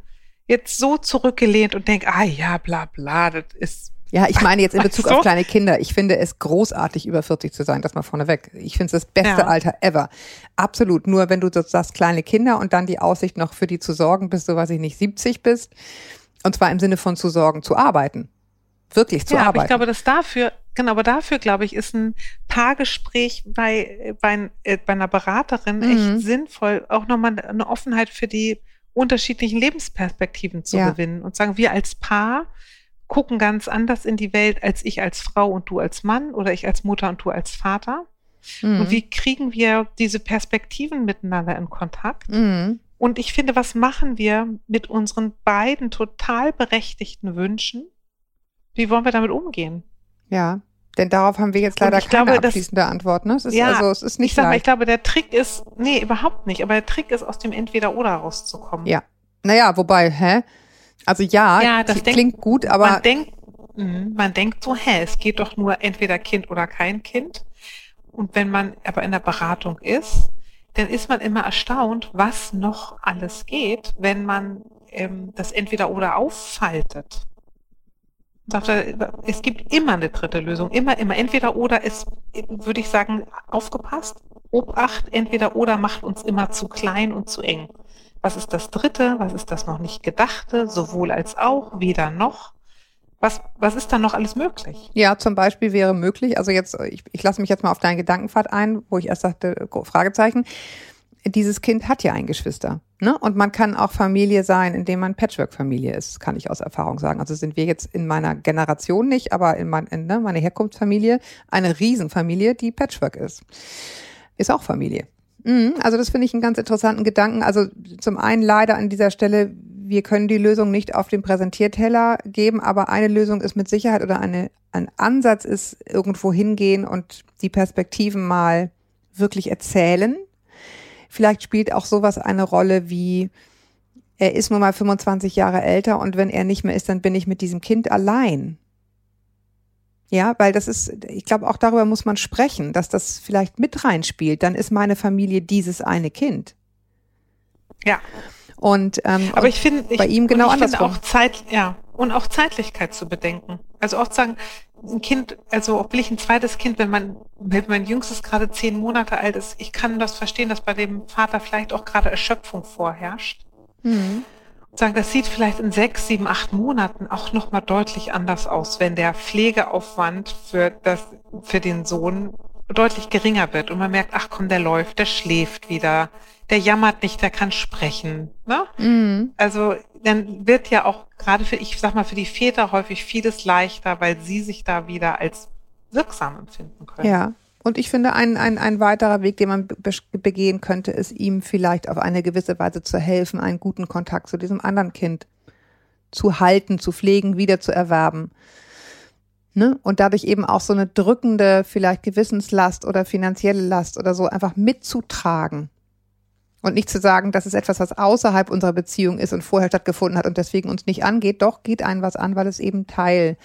jetzt so zurückgelehnt und denke, ah ja, bla bla, das ist Ja, ich meine jetzt in [laughs] Bezug so. auf kleine Kinder. Ich finde es großartig, über 40 zu sein, das mal vorneweg. Ich finde es das beste Ja. Alter ever. Absolut. Nur wenn du sagst, kleine Kinder und dann die Aussicht noch für die zu sorgen, bis du, weiß ich nicht, 70 bist. Und zwar im Sinne von zu sorgen, zu arbeiten. Wirklich zu ja, aber arbeiten. ich glaube, dass dafür, genau, aber dafür, glaube ich, ist ein Paargespräch bei, bei, äh, bei einer Beraterin Mhm. echt sinnvoll, auch nochmal eine Offenheit für die unterschiedlichen Lebensperspektiven zu Ja. gewinnen und sagen, wir als Paar gucken ganz anders in die Welt als ich als Frau und du als Mann oder ich als Mutter und du als Vater. Mhm. Und wie kriegen wir diese Perspektiven miteinander in Kontakt? Mhm. Und ich finde, was machen wir mit unseren beiden total berechtigten Wünschen? Wie wollen wir damit umgehen? Ja. Denn darauf haben wir jetzt leider keine glaube, das- abschließende Antwort. Ne? Es ist, Ja, also, es ist nicht ich sag mal, ich glaube, der Trick ist, nee, überhaupt nicht, aber der Trick ist, aus dem Entweder-Oder rauszukommen. Ja. Naja, wobei, hä? Also ja, Ja, das klingt denk- klingt gut, aber man denkt, mh, man denkt so, hä, es geht doch nur entweder Kind oder kein Kind. Und wenn man aber in der Beratung ist, dann ist man immer erstaunt, was noch alles geht, wenn man ähm, das Entweder-Oder auffaltet. Sagt er, es gibt immer eine dritte Lösung, immer, immer. Entweder oder ist, würde ich sagen, aufgepasst. Obacht, entweder oder macht uns immer zu klein und zu eng. Was ist das dritte? Was ist das noch nicht gedachte? Sowohl als auch, weder noch. Was, was ist da noch alles möglich? Ja, zum Beispiel wäre möglich, also jetzt, ich, ich lasse mich jetzt mal auf deinen Gedankenpfad ein, wo ich erst sagte, Fragezeichen. Dieses Kind hat ja ein Geschwister. Ne? Und man kann auch Familie sein, indem man Patchwork-Familie ist, kann ich aus Erfahrung sagen. Also sind wir jetzt in meiner Generation nicht, aber in, mein, in ne, meiner Herkunftsfamilie eine Riesenfamilie, die Patchwork ist. Ist auch Familie. Mhm, also das finde ich einen ganz interessanten Gedanken. Also zum einen leider an dieser Stelle, wir können die Lösung nicht auf den Präsentierteller geben, aber eine Lösung ist mit Sicherheit oder eine, ein Ansatz ist irgendwo hingehen und die Perspektiven mal wirklich erzählen. Vielleicht spielt auch sowas eine Rolle wie, er ist nun mal 25 Jahre älter und wenn er nicht mehr ist, dann bin ich mit diesem Kind allein. Ja, weil das ist, ich glaube, auch darüber muss man sprechen, dass das vielleicht mit reinspielt. Dann ist meine Familie dieses eine Kind. Ja. Und ähm, aber ich finde bei ihm genau andersrum. auch Zeit, ja, und auch Zeitlichkeit zu bedenken. Also auch zu sagen, ein Kind, also will ich ein zweites Kind, wenn man, wenn mein Jüngstes gerade zehn Monate alt ist, ich kann das verstehen, dass bei dem Vater vielleicht auch gerade Erschöpfung vorherrscht. Mhm sagen, das sieht vielleicht in sechs, sieben, acht Monaten auch nochmal deutlich anders aus, wenn der Pflegeaufwand für das, für den Sohn deutlich geringer wird und man merkt, ach komm, der läuft, der schläft wieder, der jammert nicht, der kann sprechen. Ne? Mhm. Also dann wird ja auch gerade für, ich sag mal, für die Väter häufig vieles leichter, weil sie sich da wieder als wirksam empfinden können. Ja. Und ich finde, ein, ein, ein weiterer Weg, den man be begehen könnte, ist ihm vielleicht auf eine gewisse Weise zu helfen, einen guten Kontakt zu diesem anderen Kind zu halten, zu pflegen, wieder zu erwerben. Ne? Und dadurch eben auch so eine drückende, vielleicht Gewissenslast oder finanzielle Last oder so einfach mitzutragen. Und nicht zu sagen, das ist etwas, was außerhalb unserer Beziehung ist und vorher stattgefunden hat und deswegen uns nicht angeht. Doch geht einen was an, weil es eben Teil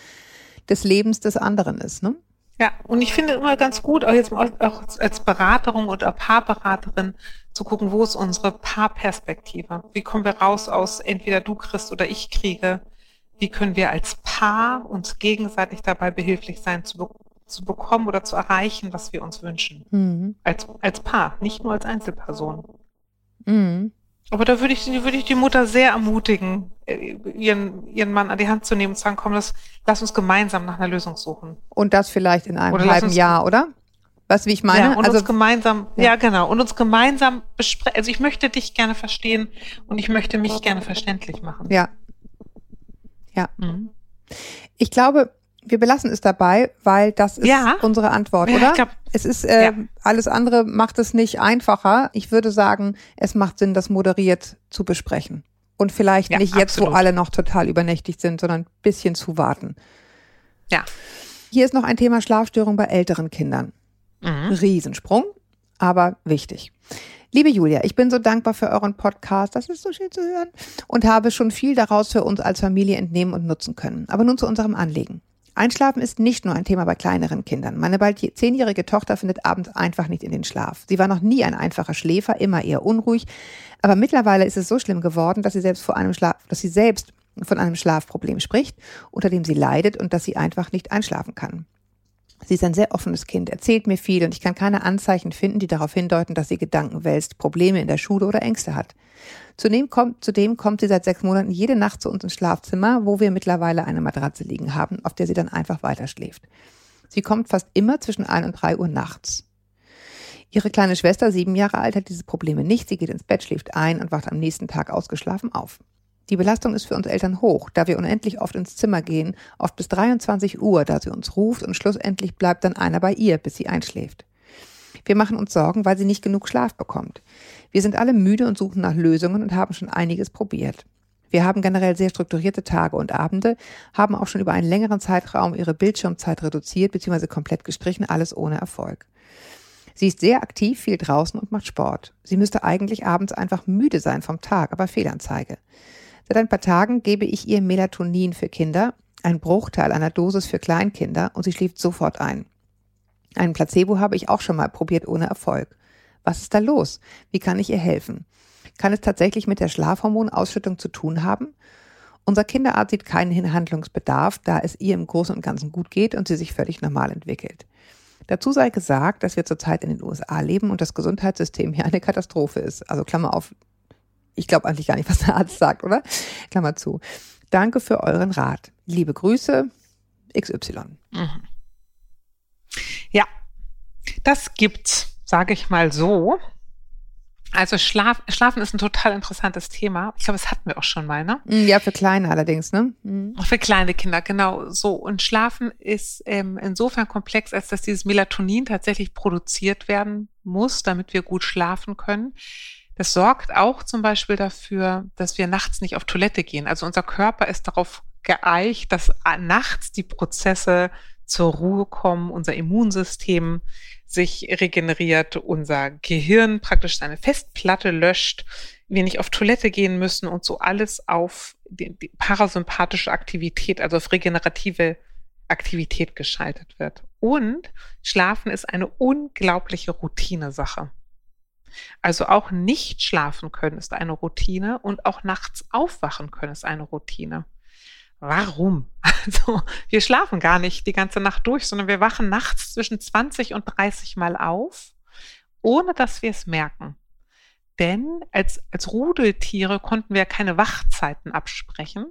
des Lebens des anderen ist. Ne? Ja, und ich finde immer ganz gut, auch jetzt auch als Beraterin oder Paarberaterin zu gucken, wo ist unsere Paarperspektive? Wie kommen wir raus aus entweder du kriegst oder ich kriege? Wie können wir als Paar uns gegenseitig dabei behilflich sein, zu, be zu bekommen oder zu erreichen, was wir uns wünschen? Mhm. Als, als Paar, nicht nur als Einzelperson. Mhm. Aber da würde ich, würde ich die Mutter sehr ermutigen, äh, ihren, ihren Mann an die Hand zu nehmen und zu sagen, komm, lass, lass uns gemeinsam nach einer Lösung suchen. Und das vielleicht in einem Oder halben uns- Jahr, oder? Was, wie ich meine? Ja, und also, uns gemeinsam, Ja. ja. genau, und uns gemeinsam besprechen. Also ich möchte dich gerne verstehen und ich möchte mich gerne verständlich machen. ja. Mhm. Ich glaube, wir belassen es dabei, weil das ist Ja. unsere Antwort, Ja, oder? ich glaub- es ist äh, Ja. alles andere macht es nicht einfacher. Ich würde sagen, es macht Sinn, das moderiert zu besprechen. Und vielleicht Ja, nicht jetzt, wo absolut. alle noch total übernächtigt sind, sondern ein bisschen zu warten. Ja. Hier ist noch ein Thema Schlafstörung bei älteren Kindern. Mhm. Riesensprung, aber wichtig. Liebe Julia, ich bin so dankbar für euren Podcast, das ist so schön zu hören, und habe schon viel daraus für uns als Familie entnehmen und nutzen können. Aber nun zu unserem Anliegen. Einschlafen ist nicht nur ein Thema bei kleineren Kindern. Meine bald zehnjährige Tochter findet abends einfach nicht in den Schlaf. Sie war noch nie ein einfacher Schläfer, immer eher unruhig, aber mittlerweile ist es so schlimm geworden, dass sie selbst vor einem Schlaf, dass sie selbst von einem Schlafproblem spricht, unter dem sie leidet und dass sie einfach nicht einschlafen kann. Sie ist ein sehr offenes Kind, erzählt mir viel und ich kann keine Anzeichen finden, die darauf hindeuten, dass sie Gedanken wälzt, Probleme in der Schule oder Ängste hat. Zudem kommt, zudem kommt sie seit sechs Monaten jede Nacht zu uns ins Schlafzimmer, wo wir mittlerweile eine Matratze liegen haben, auf der sie dann einfach weiter schläft. Sie kommt fast immer zwischen ein und drei Uhr nachts. Ihre kleine Schwester, sieben Jahre alt, hat diese Probleme nicht. Sie geht ins Bett, schläft ein und wacht am nächsten Tag ausgeschlafen auf. Die Belastung ist für uns Eltern hoch, da wir unendlich oft ins Zimmer gehen, oft bis 23 Uhr, da sie uns ruft und schlussendlich bleibt dann einer bei ihr, bis sie einschläft. Wir machen uns Sorgen, weil sie nicht genug Schlaf bekommt. Wir sind alle müde und suchen nach Lösungen und haben schon einiges probiert. Wir haben generell sehr strukturierte Tage und Abende, haben auch schon über einen längeren Zeitraum ihre Bildschirmzeit reduziert bzw. komplett gestrichen, alles ohne Erfolg. Sie ist sehr aktiv, viel draußen und macht Sport. Sie müsste eigentlich abends einfach müde sein vom Tag, aber Fehlanzeige. Seit ein paar Tagen gebe ich ihr Melatonin für Kinder, ein Bruchteil einer Dosis für Kleinkinder und sie schläft sofort ein. Einen Placebo habe ich auch schon mal probiert ohne Erfolg. Was ist da los? Wie kann ich ihr helfen? Kann es tatsächlich mit der Schlafhormonausschüttung zu tun haben? Unser Kinderarzt sieht keinen Handlungsbedarf, da es ihr im Großen und Ganzen gut geht und sie sich völlig normal entwickelt. Dazu sei gesagt, dass wir zurzeit in den USA leben und das Gesundheitssystem hier eine Katastrophe ist. Also Klammer auf, ich glaube eigentlich gar nicht, was der Arzt sagt, oder? Klammer zu. Danke für euren Rat. Liebe Grüße, XY. Mhm. Ja, das gibt's, sage ich mal so. Also Schlaf, Schlafen ist ein total interessantes Thema. Ich glaube, das hatten wir auch schon mal, ne? Mm, Ja, für Kleine allerdings, ne? Mhm. Auch für kleine Kinder, genau so. Und Schlafen ist ähm, insofern komplex, als dass dieses Melatonin tatsächlich produziert werden muss, damit wir gut schlafen können. Das sorgt auch zum Beispiel dafür, dass wir nachts nicht auf Toilette gehen. Also unser Körper ist darauf geeicht, dass nachts die Prozesse zur Ruhe kommen, unser Immunsystem sich regeneriert, unser Gehirn praktisch seine Festplatte löscht, wir nicht auf Toilette gehen müssen und so alles auf die, die parasympathische Aktivität, also auf regenerative Aktivität geschaltet wird. Und Schlafen ist eine unglaubliche Routinesache. Also auch nicht schlafen können ist eine Routine und auch nachts aufwachen können ist eine Routine. Warum? [laughs] Also wir schlafen gar nicht die ganze Nacht durch, sondern wir wachen nachts zwischen 20 und 30 Mal auf, ohne dass wir es merken. Denn als, als Rudeltiere konnten wir keine Wachzeiten absprechen,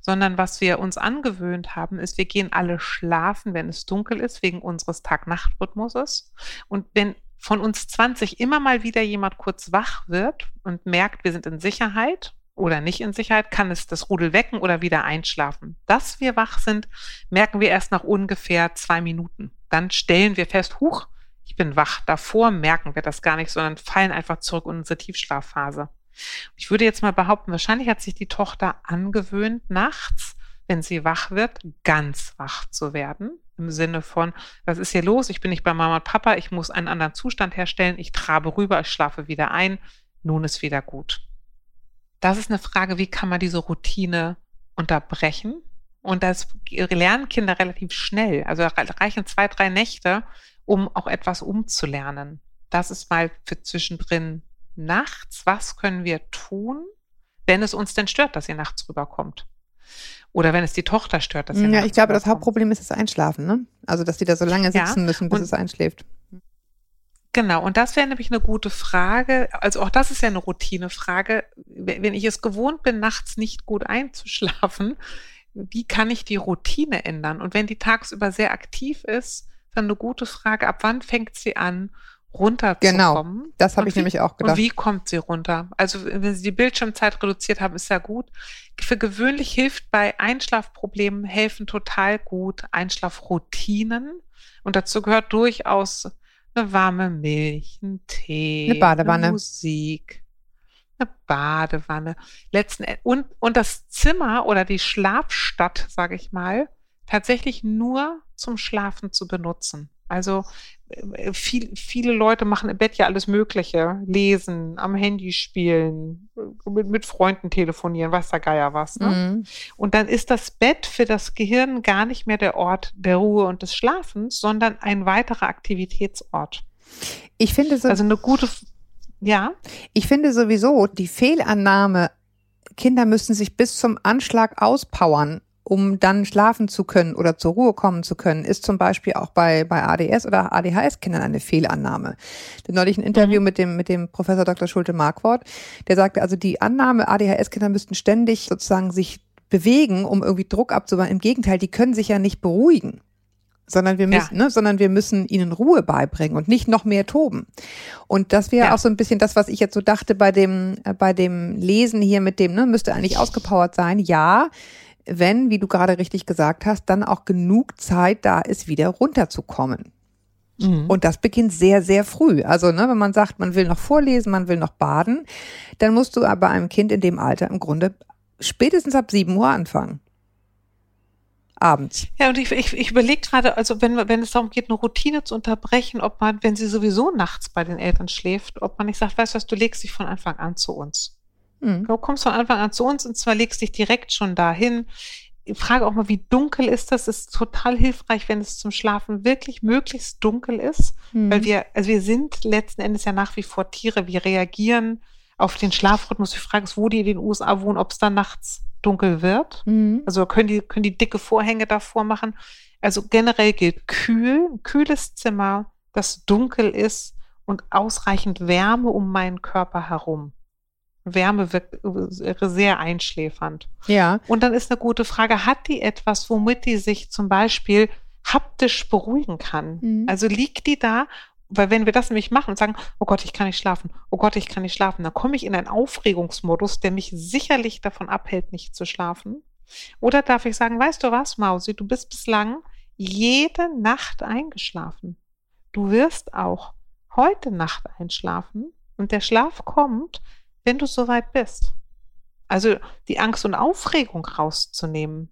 sondern was wir uns angewöhnt haben, ist, wir gehen alle schlafen, wenn es dunkel ist, wegen unseres Tag-Nacht-Rhythmuses. Und wenn von uns 20 immer mal wieder jemand kurz wach wird und merkt, wir sind in Sicherheit oder nicht in Sicherheit, kann es das Rudel wecken oder wieder einschlafen. Dass wir wach sind, merken wir erst nach ungefähr zwei Minuten. Dann stellen wir fest, huch, ich bin wach. Davor merken wir das gar nicht, sondern fallen einfach zurück in unsere Tiefschlafphase. Ich würde jetzt mal behaupten, wahrscheinlich hat sich die Tochter angewöhnt, nachts, wenn sie wach wird, ganz wach zu werden. Im Sinne von, was ist hier los? Ich bin nicht bei Mama und Papa, ich muss einen anderen Zustand herstellen, ich trabe rüber, ich schlafe wieder ein, nun ist wieder gut. Das ist eine Frage, wie kann man diese Routine unterbrechen? Und das lernen Kinder relativ schnell. Also reichen zwei, drei Nächte, um auch etwas umzulernen. Das ist mal für zwischendrin nachts. Was können wir tun, wenn es uns denn stört, dass sie nachts rüberkommt? Oder wenn es die Tochter stört, dass sie Ja, ich glaube, das. Hauptproblem ist das Einschlafen, ne? Also, dass die da so lange Ja, sitzen müssen, bis es einschläft. Genau, und das wäre nämlich eine gute Frage. Also auch das ist ja eine Routinefrage. Wenn ich es gewohnt bin, nachts nicht gut einzuschlafen, wie kann ich die Routine ändern? Und wenn die tagsüber sehr aktiv ist, dann eine gute Frage, ab wann fängt sie an, runterzukommen? Genau, Das habe Und ich wie- nämlich auch Und gedacht. wie kommt sie runter? Also wenn Sie die Bildschirmzeit reduziert haben, ist ja gut. Für gewöhnlich hilft bei Einschlafproblemen helfen total gut Einschlafroutinen. Und dazu gehört durchaus eine warme Milch, ein Tee, Eine Badewanne. eine Musik, eine Badewanne. Letzten Endes, und, und das Zimmer oder die Schlafstadt, sage ich mal, tatsächlich nur zum Schlafen zu benutzen. Also äh, viel, viele Leute machen im Bett ja alles Mögliche. Lesen, am Handy spielen, äh, mit, mit Freunden telefonieren, weiß der Geier was. Ne? Mhm. Und dann ist das Bett für das Gehirn gar nicht mehr der Ort der Ruhe und des Schlafens, sondern ein weiterer Aktivitätsort. Ich finde so, Also eine gute, ja, ich finde sowieso die Fehlannahme, Kinder müssen sich bis zum Anschlag auspowern, um dann schlafen zu können oder zur Ruhe kommen zu können, ist zum Beispiel auch bei, bei ADS oder ADHS-Kindern eine Fehlannahme. Ich neulich ein Interview mit dem, mit dem Professor Dr. Schulte-Markwort, der sagte, also die Annahme, ADHS-Kinder müssten ständig sozusagen sich bewegen, um irgendwie Druck abzubauen. Im Gegenteil, die können sich ja nicht beruhigen. Sondern wir Ja. müssen, ne, sondern wir müssen ihnen Ruhe beibringen und nicht noch mehr toben. Und das wäre Ja. auch so ein bisschen das, was ich jetzt so dachte bei dem, äh, bei dem Lesen hier mit dem, ne, müsste eigentlich ausgepowert sein. Ja, wenn, wie du gerade richtig gesagt hast, dann auch genug Zeit da ist, wieder runterzukommen. Und das beginnt sehr, sehr früh. Also, ne, wenn man sagt, man will noch vorlesen, man will noch baden, dann musst du aber einem Kind in dem Alter im Grunde spätestens ab 7 Uhr anfangen. Abends. Ja, und ich, ich, ich überlege gerade, also wenn, wenn es darum geht, eine Routine zu unterbrechen, ob man, wenn sie sowieso nachts bei den Eltern schläft, ob man nicht sagt, weißt du was, du legst dich von Anfang an zu uns. Hm. Du kommst von Anfang an zu uns und zwar legst dich direkt schon dahin. Ich frage auch mal, wie dunkel ist das? Ist total hilfreich, wenn es zum Schlafen wirklich möglichst dunkel ist, Hm. weil wir, also wir sind letzten Endes ja nach wie vor Tiere. Wir reagieren auf den Schlafrhythmus. Die Frage ist, wo die in den USA wohnen, ob es dann nachts dunkel wird. Hm. Also können die, können die dicke Vorhänge davor machen. Also generell gilt kühl, ein kühles Zimmer, das dunkel ist und ausreichend Wärme um meinen Körper herum. Wärme wirkt äh, sehr einschläfernd. Ja. Und dann ist eine gute Frage, hat die etwas, womit die sich zum Beispiel haptisch beruhigen kann? Mhm. Also liegt die da weil wenn wir das nämlich machen und sagen, oh Gott, ich kann nicht schlafen, oh Gott, ich kann nicht schlafen, dann komme ich in einen Aufregungsmodus, der mich sicherlich davon abhält, nicht zu schlafen. Oder darf ich sagen, weißt du was, Mausi, du bist bislang jede Nacht eingeschlafen. Du wirst auch heute Nacht einschlafen und der Schlaf kommt, wenn du soweit bist. Also die Angst und Aufregung rauszunehmen.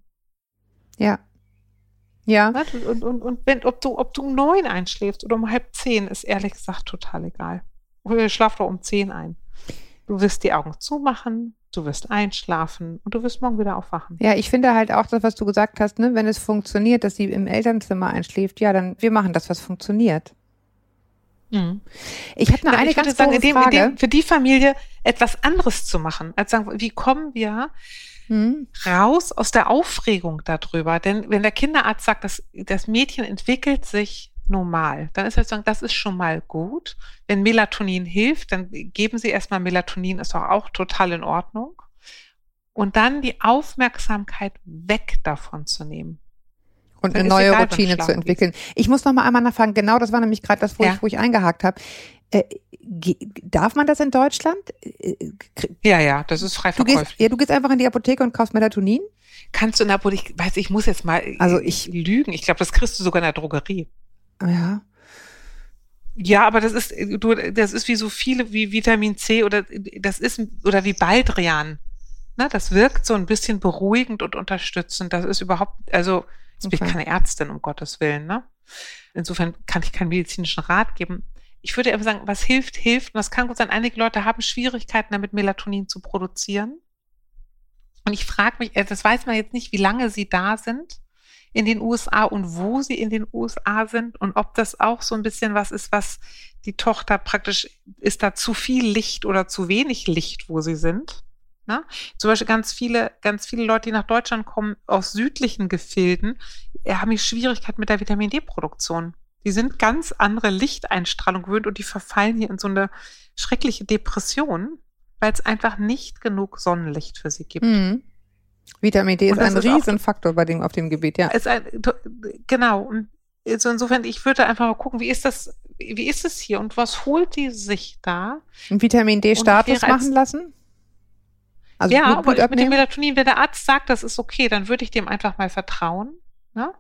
Ja. Ja. Und, und, und wenn, ob du, ob du um neun einschläfst oder um halb zehn, ist ehrlich gesagt total egal. Schlaf doch um zehn ein. Du wirst die Augen zumachen, du wirst einschlafen und du wirst morgen wieder aufwachen. Ja, ich finde halt auch das, was du gesagt hast, ne, wenn es funktioniert, dass sie im Elternzimmer einschläft, ja, dann wir machen das, was funktioniert. Mhm. Ich habe noch eine ich ganz sagen, in dem, Frage. In dem, für die Familie etwas anderes zu machen, als sagen, wie kommen wir mhm. raus aus der Aufregung darüber? Denn wenn der Kinderarzt sagt, dass das Mädchen entwickelt sich normal, dann ist er sagen, das ist schon mal gut. Wenn Melatonin hilft, dann geben Sie erstmal Melatonin, ist auch, auch total in Ordnung. Und dann die Aufmerksamkeit weg davon zu nehmen. Und eine neue egal, Routine zu entwickeln. Geht. Ich muss noch mal einmal nachfragen, genau das war nämlich gerade das, wo, ja. ich, wo ich eingehakt habe. Äh, darf man das in Deutschland? Äh, ja, ja, das ist frei verkäuflich. Du gehst, ja, du gehst einfach in die Apotheke und kaufst Melatonin? Kannst du in der Apotheke, ich weiß, ich muss jetzt mal also ich, lügen. Ich glaube, das kriegst du sogar in der Drogerie. Ja. Ja, aber das ist, du, das ist wie so viele, wie Vitamin C oder das ist, oder wie Baldrian. Na, das wirkt so ein bisschen beruhigend und unterstützend. Das ist überhaupt, also, jetzt okay. bin ich keine Ärztin, um Gottes Willen, ne? Insofern kann ich keinen medizinischen Rat geben. Ich würde einfach sagen, was hilft, hilft. Und das kann gut sein, einige Leute haben Schwierigkeiten damit, Melatonin zu produzieren. Und ich frage mich, äh, das weiß man jetzt nicht, wie lange sie da sind in den USA und wo sie in den USA sind und ob das auch so ein bisschen was ist, was die Tochter praktisch, ist da zu viel Licht oder zu wenig Licht, wo sie sind. Ne? Zum Beispiel ganz viele, ganz viele Leute, die nach Deutschland kommen, aus südlichen Gefilden, äh, haben die Schwierigkeit mit der Vitamin D-Produktion. Die sind ganz andere Lichteinstrahlung gewöhnt und die verfallen hier in so eine schreckliche Depression, weil es einfach nicht genug Sonnenlicht für sie gibt. Mhm. Vitamin D ist ein Riesenfaktor bei dem, auf dem Gebiet, ja. Ist ein, genau. Und also insofern, ich würde einfach mal gucken, wie ist das, wie ist es hier und was holt die sich da? Ein Vitamin D-Status machen lassen? Also ja, Blut, Blut aber mit dem Melatonin, wenn der Arzt sagt, das ist okay, dann würde ich dem einfach mal vertrauen, ne?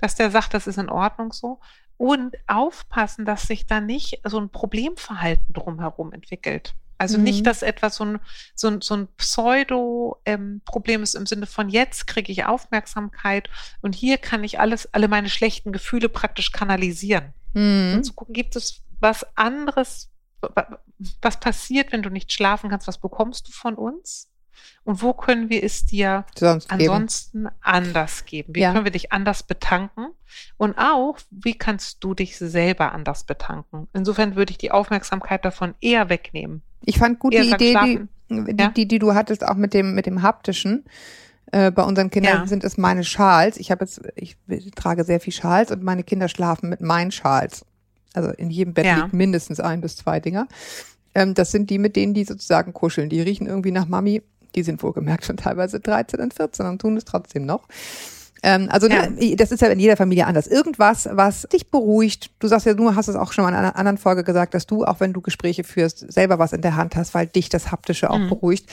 dass der sagt, das ist in Ordnung so. Und aufpassen, dass sich da nicht so ein Problemverhalten drumherum entwickelt. Also mhm. nicht, dass etwas so ein, so ein, so ein Pseudo-Problem ähm, ist im Sinne von jetzt kriege ich Aufmerksamkeit und hier kann ich alles, alle meine schlechten Gefühle praktisch kanalisieren. Mhm. Und zu gucken, gibt es was anderes, was passiert, wenn du nicht schlafen kannst, was bekommst du von uns? Und wo können wir es dir Sonst ansonsten geben. anders geben? Wie ja. können wir dich anders betanken? Und auch, wie kannst du dich selber anders betanken? Insofern würde ich die Aufmerksamkeit davon eher wegnehmen. Ich fand gut die Idee, die, die, ja? die, die du hattest, auch mit dem, mit dem haptischen. Äh, bei unseren Kindern ja. sind es meine Schals. Ich habe jetzt, ich trage sehr viel Schals und meine Kinder schlafen mit meinen Schals. Also in jedem Bett liegt mindestens ein bis zwei Dinger. Ähm, das sind die, mit denen die sozusagen kuscheln. Die riechen irgendwie nach Mami. Die sind wohlgemerkt schon teilweise 13 und 14 und tun es trotzdem noch. Ähm, also ja. ne, das ist ja in jeder Familie anders. Irgendwas, was dich beruhigt. Du sagst ja, du hast es auch schon mal in einer anderen Folge gesagt, dass du, auch wenn du Gespräche führst, selber was in der Hand hast, weil dich das Haptische auch mhm. beruhigt.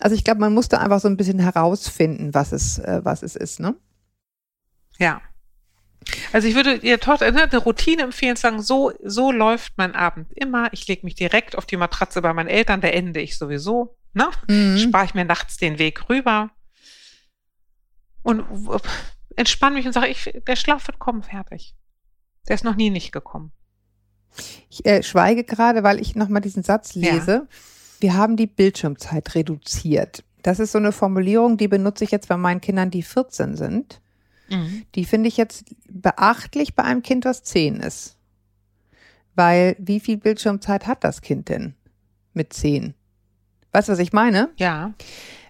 Also ich glaube, man muss da einfach so ein bisschen herausfinden, was es, äh, was es ist, ne? Ja. Also ich würde ihr Tochter ne, eine Routine empfehlen, sagen, so, so läuft mein Abend immer. Ich lege mich direkt auf die Matratze bei meinen Eltern, da ende ich sowieso. Ne? Mhm. Spare ich mir nachts den Weg rüber. Und entspanne mich und sage, ich, der Schlaf wird kommen, fertig. Der ist noch nie nicht gekommen. Ich äh, schweige gerade, weil ich nochmal diesen Satz lese. Ja. Wir haben die Bildschirmzeit reduziert. Das ist so eine Formulierung, die benutze ich jetzt bei meinen Kindern, die 14 sind. Mhm. Die finde ich jetzt beachtlich bei einem Kind, was 10 ist. Weil wie viel Bildschirmzeit hat das Kind denn mit 10? Weißt du, was ich meine? Ja.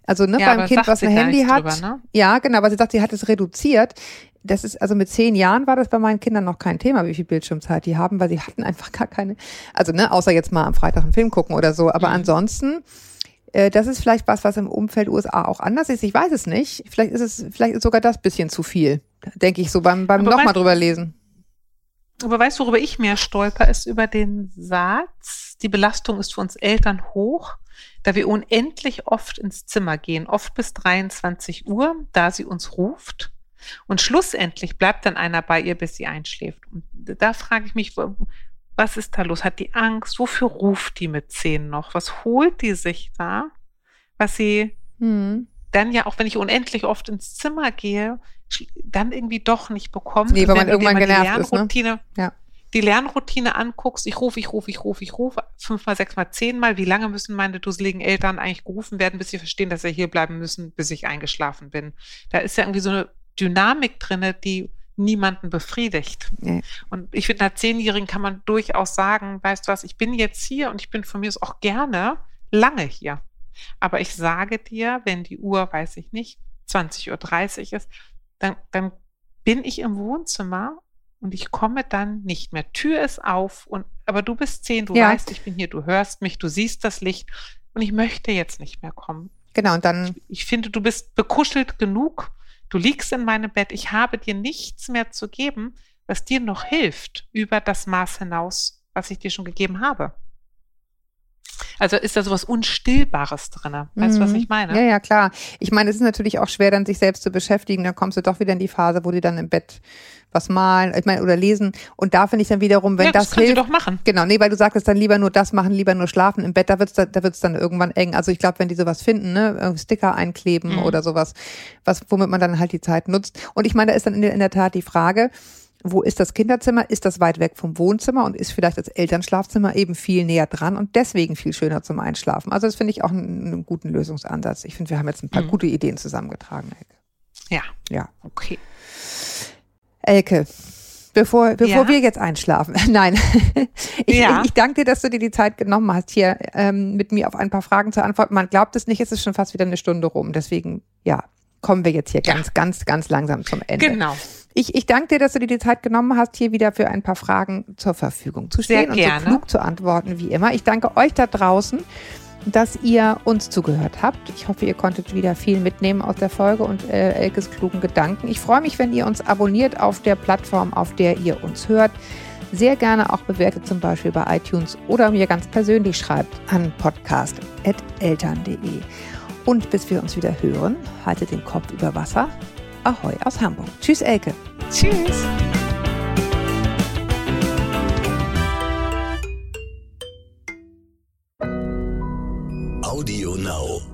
Also ne, ja, beim Kind, was ein Handy hat. Drüber, ne? Ja, genau, aber sie sagt, sie hat es reduziert. Das ist, also mit zehn Jahren war das bei meinen Kindern noch kein Thema, wie viel Bildschirmzeit die haben, weil sie [laughs] hatten einfach gar keine, also ne, außer jetzt mal am Freitag einen Film gucken oder so. Aber mhm. ansonsten, äh, das ist vielleicht was, was im Umfeld USA auch anders ist. Ich weiß es nicht. Vielleicht ist es, vielleicht ist sogar das bisschen zu viel, denke ich so beim, beim nochmal drüber lesen. Aber weißt du, worüber ich mehr stolper, ist über den Satz, die Belastung ist für uns Eltern hoch, da wir unendlich oft ins Zimmer gehen, oft bis 23 Uhr, da sie uns ruft. Und schlussendlich bleibt dann einer bei ihr, bis sie einschläft. Und da frage ich mich, was ist da los? Hat die Angst? Wofür ruft die mit zehn noch? Was holt die sich da? Was sie hm. Dann ja, auch wenn ich unendlich oft ins Zimmer gehe, dann irgendwie doch nicht bekommt. Nee, weil man irgendwann genervt ist. Ne? Ja die Lernroutine anguckst, ich rufe, ich rufe, ich rufe, ich rufe, fünfmal, sechsmal, zehnmal, wie lange müssen meine dusseligen Eltern eigentlich gerufen werden, bis sie verstehen, dass sie hier bleiben müssen, bis ich eingeschlafen bin. Da ist ja irgendwie so eine Dynamik drinne, die niemanden befriedigt. Nee. Und ich finde, einer Zehnjährigen kann man durchaus sagen, weißt du was, ich bin jetzt hier und ich bin von mir aus auch gerne lange hier. Aber ich sage dir, wenn die Uhr, weiß ich nicht, 20.30 Uhr ist, dann, dann bin ich im Wohnzimmer und ich komme dann nicht mehr. Tür ist auf und aber du bist zehn, du ja. weißt, ich bin hier, du hörst mich, du siehst das Licht und ich möchte jetzt nicht mehr kommen. Genau, und dann. Ich, ich finde, du bist bekuschelt genug. Du liegst in meinem Bett. Ich habe dir nichts mehr zu geben, was dir noch hilft über das Maß hinaus, was ich dir schon gegeben habe. Also ist da sowas Unstillbares drin. Weißt du, was mhm. ich meine? Ja, ja, klar. Ich meine, es ist natürlich auch schwer, dann sich selbst zu beschäftigen. Dann kommst du doch wieder in die Phase, wo die dann im Bett was malen, ich meine, oder lesen. Und da finde ich dann wiederum, wenn ja, das, das hilft. doch machen. Genau, nee, weil du sagtest dann lieber nur das machen, lieber nur schlafen im Bett, da wird's da, da wird's dann irgendwann eng. Also ich glaube, wenn die sowas finden, ne, Sticker einkleben mhm. oder sowas, was, womit man dann halt die Zeit nutzt. Und ich meine, da ist dann in der, in der Tat die Frage, wo ist das Kinderzimmer? Ist das weit weg vom Wohnzimmer und ist vielleicht das Elternschlafzimmer eben viel näher dran und deswegen viel schöner zum Einschlafen? Also das finde ich auch einen, einen, guten Lösungsansatz. Ich finde, wir haben jetzt ein paar mhm. gute Ideen zusammengetragen. Elke. Ja. Ja. Okay. Elke, bevor, bevor ja. wir jetzt einschlafen. [laughs] Nein. Ich, ja. ich, ich, danke dir, dass du dir die Zeit genommen hast, hier ähm, mit mir auf ein paar Fragen zu antworten. Man glaubt es nicht, es ist schon fast wieder eine Stunde rum. Deswegen, ja, kommen wir jetzt hier ja. ganz, ganz, ganz langsam zum Ende. Genau. Ich, ich danke dir, dass du dir die Zeit genommen hast, hier wieder für ein paar Fragen zur Verfügung zu stehen und so klug zu antworten, wie immer. Ich danke euch da draußen, dass ihr uns zugehört habt. Ich hoffe, ihr konntet wieder viel mitnehmen aus der Folge und äh, Elkes klugen Gedanken. Ich freue mich, wenn ihr uns abonniert auf der Plattform, auf der ihr uns hört. Sehr gerne auch bewertet, zum Beispiel bei iTunes oder mir ganz persönlich schreibt an podcast.eltern.de. Und bis wir uns wieder hören, haltet den Kopf über Wasser. Ahoi aus Hamburg. Tschüss, Elke. Tschüss. Audio Now.